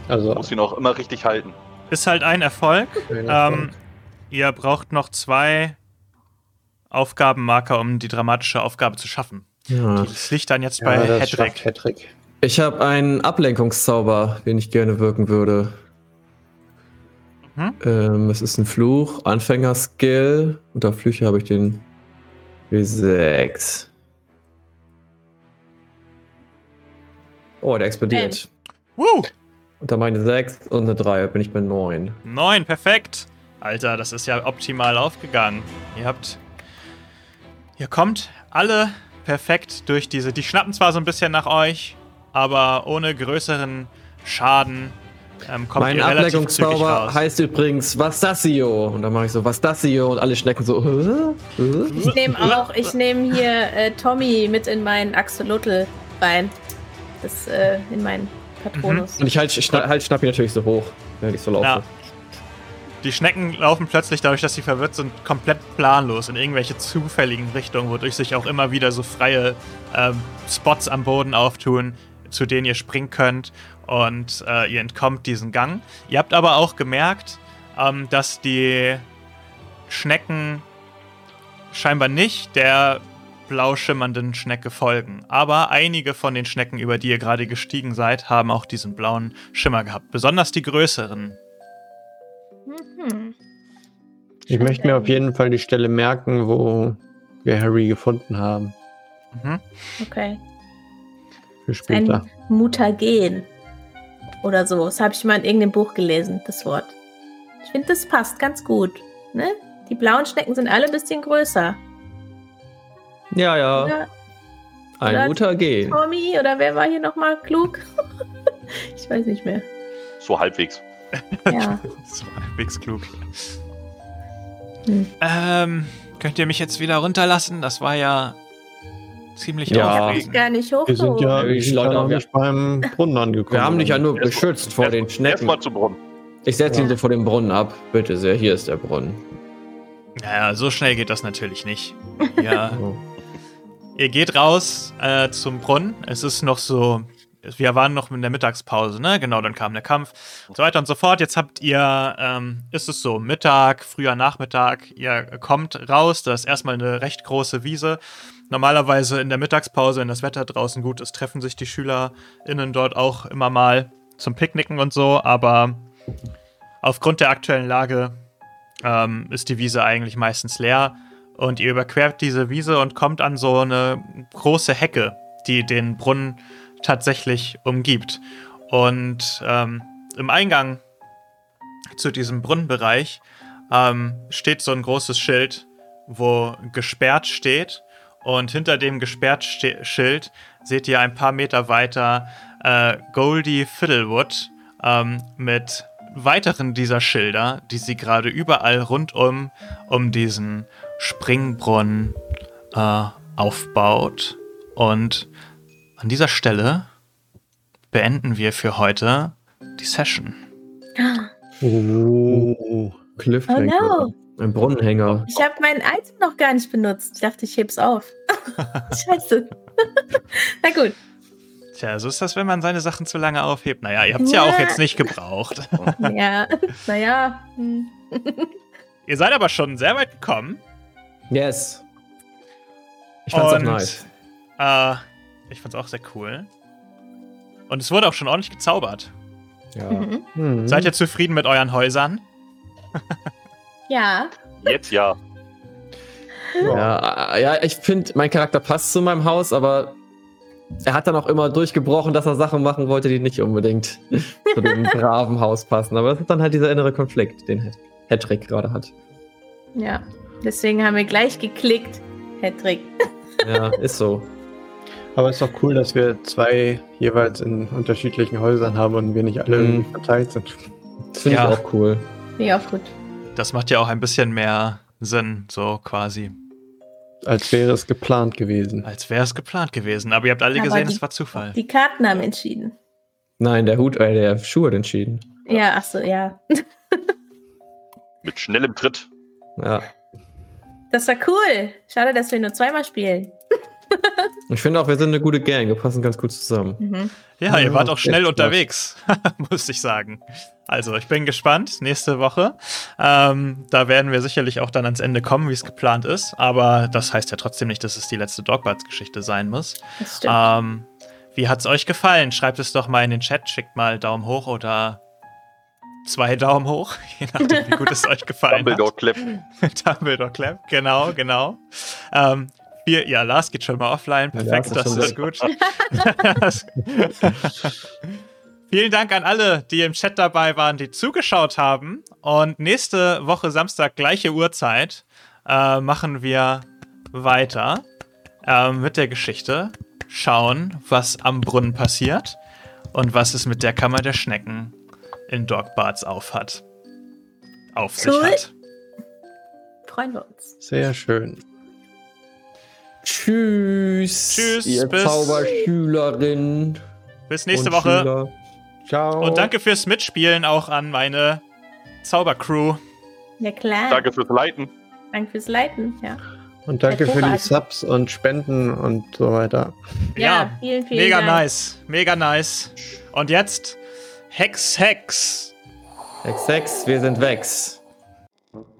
Also. Muss ihn auch immer richtig halten. Ist halt ein Erfolg. Ähm, ihr braucht noch zwei Aufgabenmarker, um die dramatische Aufgabe zu schaffen. Ja. Das liegt dann jetzt ja, bei Hedrick. Ich habe einen Ablenkungszauber, den ich gerne wirken würde. Hm? Ähm, es ist ein Fluch, Anfänger-Skill. Unter Flüche habe ich den W6. Oh, der explodiert. Woo! Unter meine 6 und eine 3 bin ich bei 9. 9, perfekt. Alter, das ist ja optimal aufgegangen. Ihr habt. Ihr kommt alle perfekt durch diese. Die schnappen zwar so ein bisschen nach euch, aber ohne größeren Schaden ähm, mein Ablenkungszauber heißt übrigens Vastasio. Und dann mache ich so Vastasio und alle Schnecken so. Äh, äh. Ich nehme auch, ich nehme hier äh, Tommy mit in meinen Axolotl rein. Das äh, in meinen Patronus. Mhm. Und ich halt, schna halt schnapp ihn natürlich so hoch, wenn ich so laufe. Ja. Die Schnecken laufen plötzlich dadurch, dass sie verwirrt sind, komplett planlos in irgendwelche zufälligen Richtungen, wodurch sich auch immer wieder so freie ähm, Spots am Boden auftun, zu denen ihr springen könnt und äh, ihr entkommt diesen Gang. Ihr habt aber auch gemerkt, ähm, dass die Schnecken scheinbar nicht der blau schimmernden Schnecke folgen. Aber einige von den Schnecken, über die ihr gerade gestiegen seid, haben auch diesen blauen Schimmer gehabt. Besonders die größeren. Mhm. Ich möchte mir auf jeden Fall die Stelle merken, wo wir Harry gefunden haben. Mhm. Okay. Für später. Ein Mutagen. Oder so. Das habe ich mal in irgendeinem Buch gelesen, das Wort. Ich finde, das passt ganz gut. Ne? Die blauen Schnecken sind alle ein bisschen größer. Ja, ja. Oder, ein oder Mutagen. Tommy oder wer war hier nochmal klug? ich weiß nicht mehr. So halbwegs. Ja. so halbwegs klug. Hm. Ähm, könnt ihr mich jetzt wieder runterlassen? Das war ja ziemlich ja. aufregend. Ich gar nicht hoch. Wir sind ja, wir sind ja noch nicht beim Brunnen angekommen. Wir haben dich ja nur beschützt vor erst, den Schnecken. Erstmal zum Brunnen. Ich setze ja. ihn vor dem Brunnen ab. Bitte sehr, hier ist der Brunnen. Naja, so schnell geht das natürlich nicht. Ja. Ihr geht raus äh, zum Brunnen. Es ist noch so wir waren noch in der Mittagspause, ne? Genau, dann kam der Kampf und so weiter und so fort. Jetzt habt ihr, ähm, ist es so, Mittag, früher Nachmittag, ihr kommt raus, da ist erstmal eine recht große Wiese. Normalerweise in der Mittagspause, wenn das Wetter draußen gut ist, treffen sich die SchülerInnen dort auch immer mal zum Picknicken und so, aber aufgrund der aktuellen Lage ähm, ist die Wiese eigentlich meistens leer. Und ihr überquert diese Wiese und kommt an so eine große Hecke, die den Brunnen tatsächlich umgibt. Und ähm, im Eingang zu diesem Brunnenbereich ähm, steht so ein großes Schild, wo gesperrt steht. Und hinter dem gesperrt Schild seht ihr ein paar Meter weiter äh, Goldie Fiddlewood ähm, mit weiteren dieser Schilder, die sie gerade überall rundum um diesen Springbrunnen äh, aufbaut. Und an dieser Stelle beenden wir für heute die Session. Oh, Cliffhanger. Oh no. Ein Brunnenhänger. Ich habe mein Item noch gar nicht benutzt. Ich dachte, ich heb's auf. Scheiße. Na gut. Tja, so ist das, wenn man seine Sachen zu lange aufhebt. Naja, ihr habt es ja. ja auch jetzt nicht gebraucht. ja, naja. Hm. ihr seid aber schon sehr weit gekommen. Yes. Ich fand's Und, auch nice. Äh, ich fand's auch sehr cool. Und es wurde auch schon ordentlich gezaubert. Ja. Mhm. Mhm. Seid ihr zufrieden mit euren Häusern? ja. Jetzt ja. Ja, ja ich finde, mein Charakter passt zu meinem Haus, aber er hat dann auch immer durchgebrochen, dass er Sachen machen wollte, die nicht unbedingt zu dem braven Haus passen. Aber es ist dann halt dieser innere Konflikt, den Hedrick gerade hat. Ja, deswegen haben wir gleich geklickt, Hedrick. ja, ist so. Aber es ist doch cool, dass wir zwei jeweils in unterschiedlichen Häusern haben und wir nicht alle mhm. verteilt sind. Das finde ja. ich auch cool. Ja, auch gut. Das macht ja auch ein bisschen mehr Sinn, so quasi. Als wäre es geplant gewesen. Als wäre es geplant gewesen. Aber ihr habt alle Aber gesehen, die, es war Zufall. Die Karten haben entschieden. Nein, der Hut, äh, der Schuh hat entschieden. Ja, ach so, ja. Mit schnellem Tritt. Ja. Das war cool. Schade, dass wir nur zweimal spielen. Ich finde auch, wir sind eine gute Gang. Wir passen ganz gut zusammen. Mhm. Ja, ihr wart auch schnell unterwegs, muss ich sagen. Also, ich bin gespannt. Nächste Woche. Ähm, da werden wir sicherlich auch dann ans Ende kommen, wie es geplant ist. Aber das heißt ja trotzdem nicht, dass es die letzte Dogbarts-Geschichte sein muss. Das stimmt. Ähm, wie hat's euch gefallen? Schreibt es doch mal in den Chat. Schickt mal Daumen hoch oder zwei Daumen hoch, je nachdem, wie gut es euch gefallen Dumbledore Clap. Dumbledore Clap, genau, genau. Ähm, wir, ja, Lars geht schon mal offline. Perfekt, ja, das ist gut. Vielen Dank an alle, die im Chat dabei waren, die zugeschaut haben. Und nächste Woche Samstag, gleiche Uhrzeit, äh, machen wir weiter äh, mit der Geschichte. Schauen, was am Brunnen passiert und was es mit der Kammer der Schnecken in Dogbarts auf hat. Auf cool. sich hat. Freuen wir uns. Sehr schön. Tschüss. Tschüss. Ihr bis, Zauberschülerin. Bis nächste Woche. Schüler. Ciao. Und danke fürs Mitspielen auch an meine Zaubercrew. Ja, klar. Danke fürs Leiten. Danke fürs Leiten, ja. Und danke für die Subs und Spenden und so weiter. Ja, ja vielen, vielen mega Dank. nice. Mega nice. Und jetzt Hex, Hex. Hex, Hex, wir sind Wex.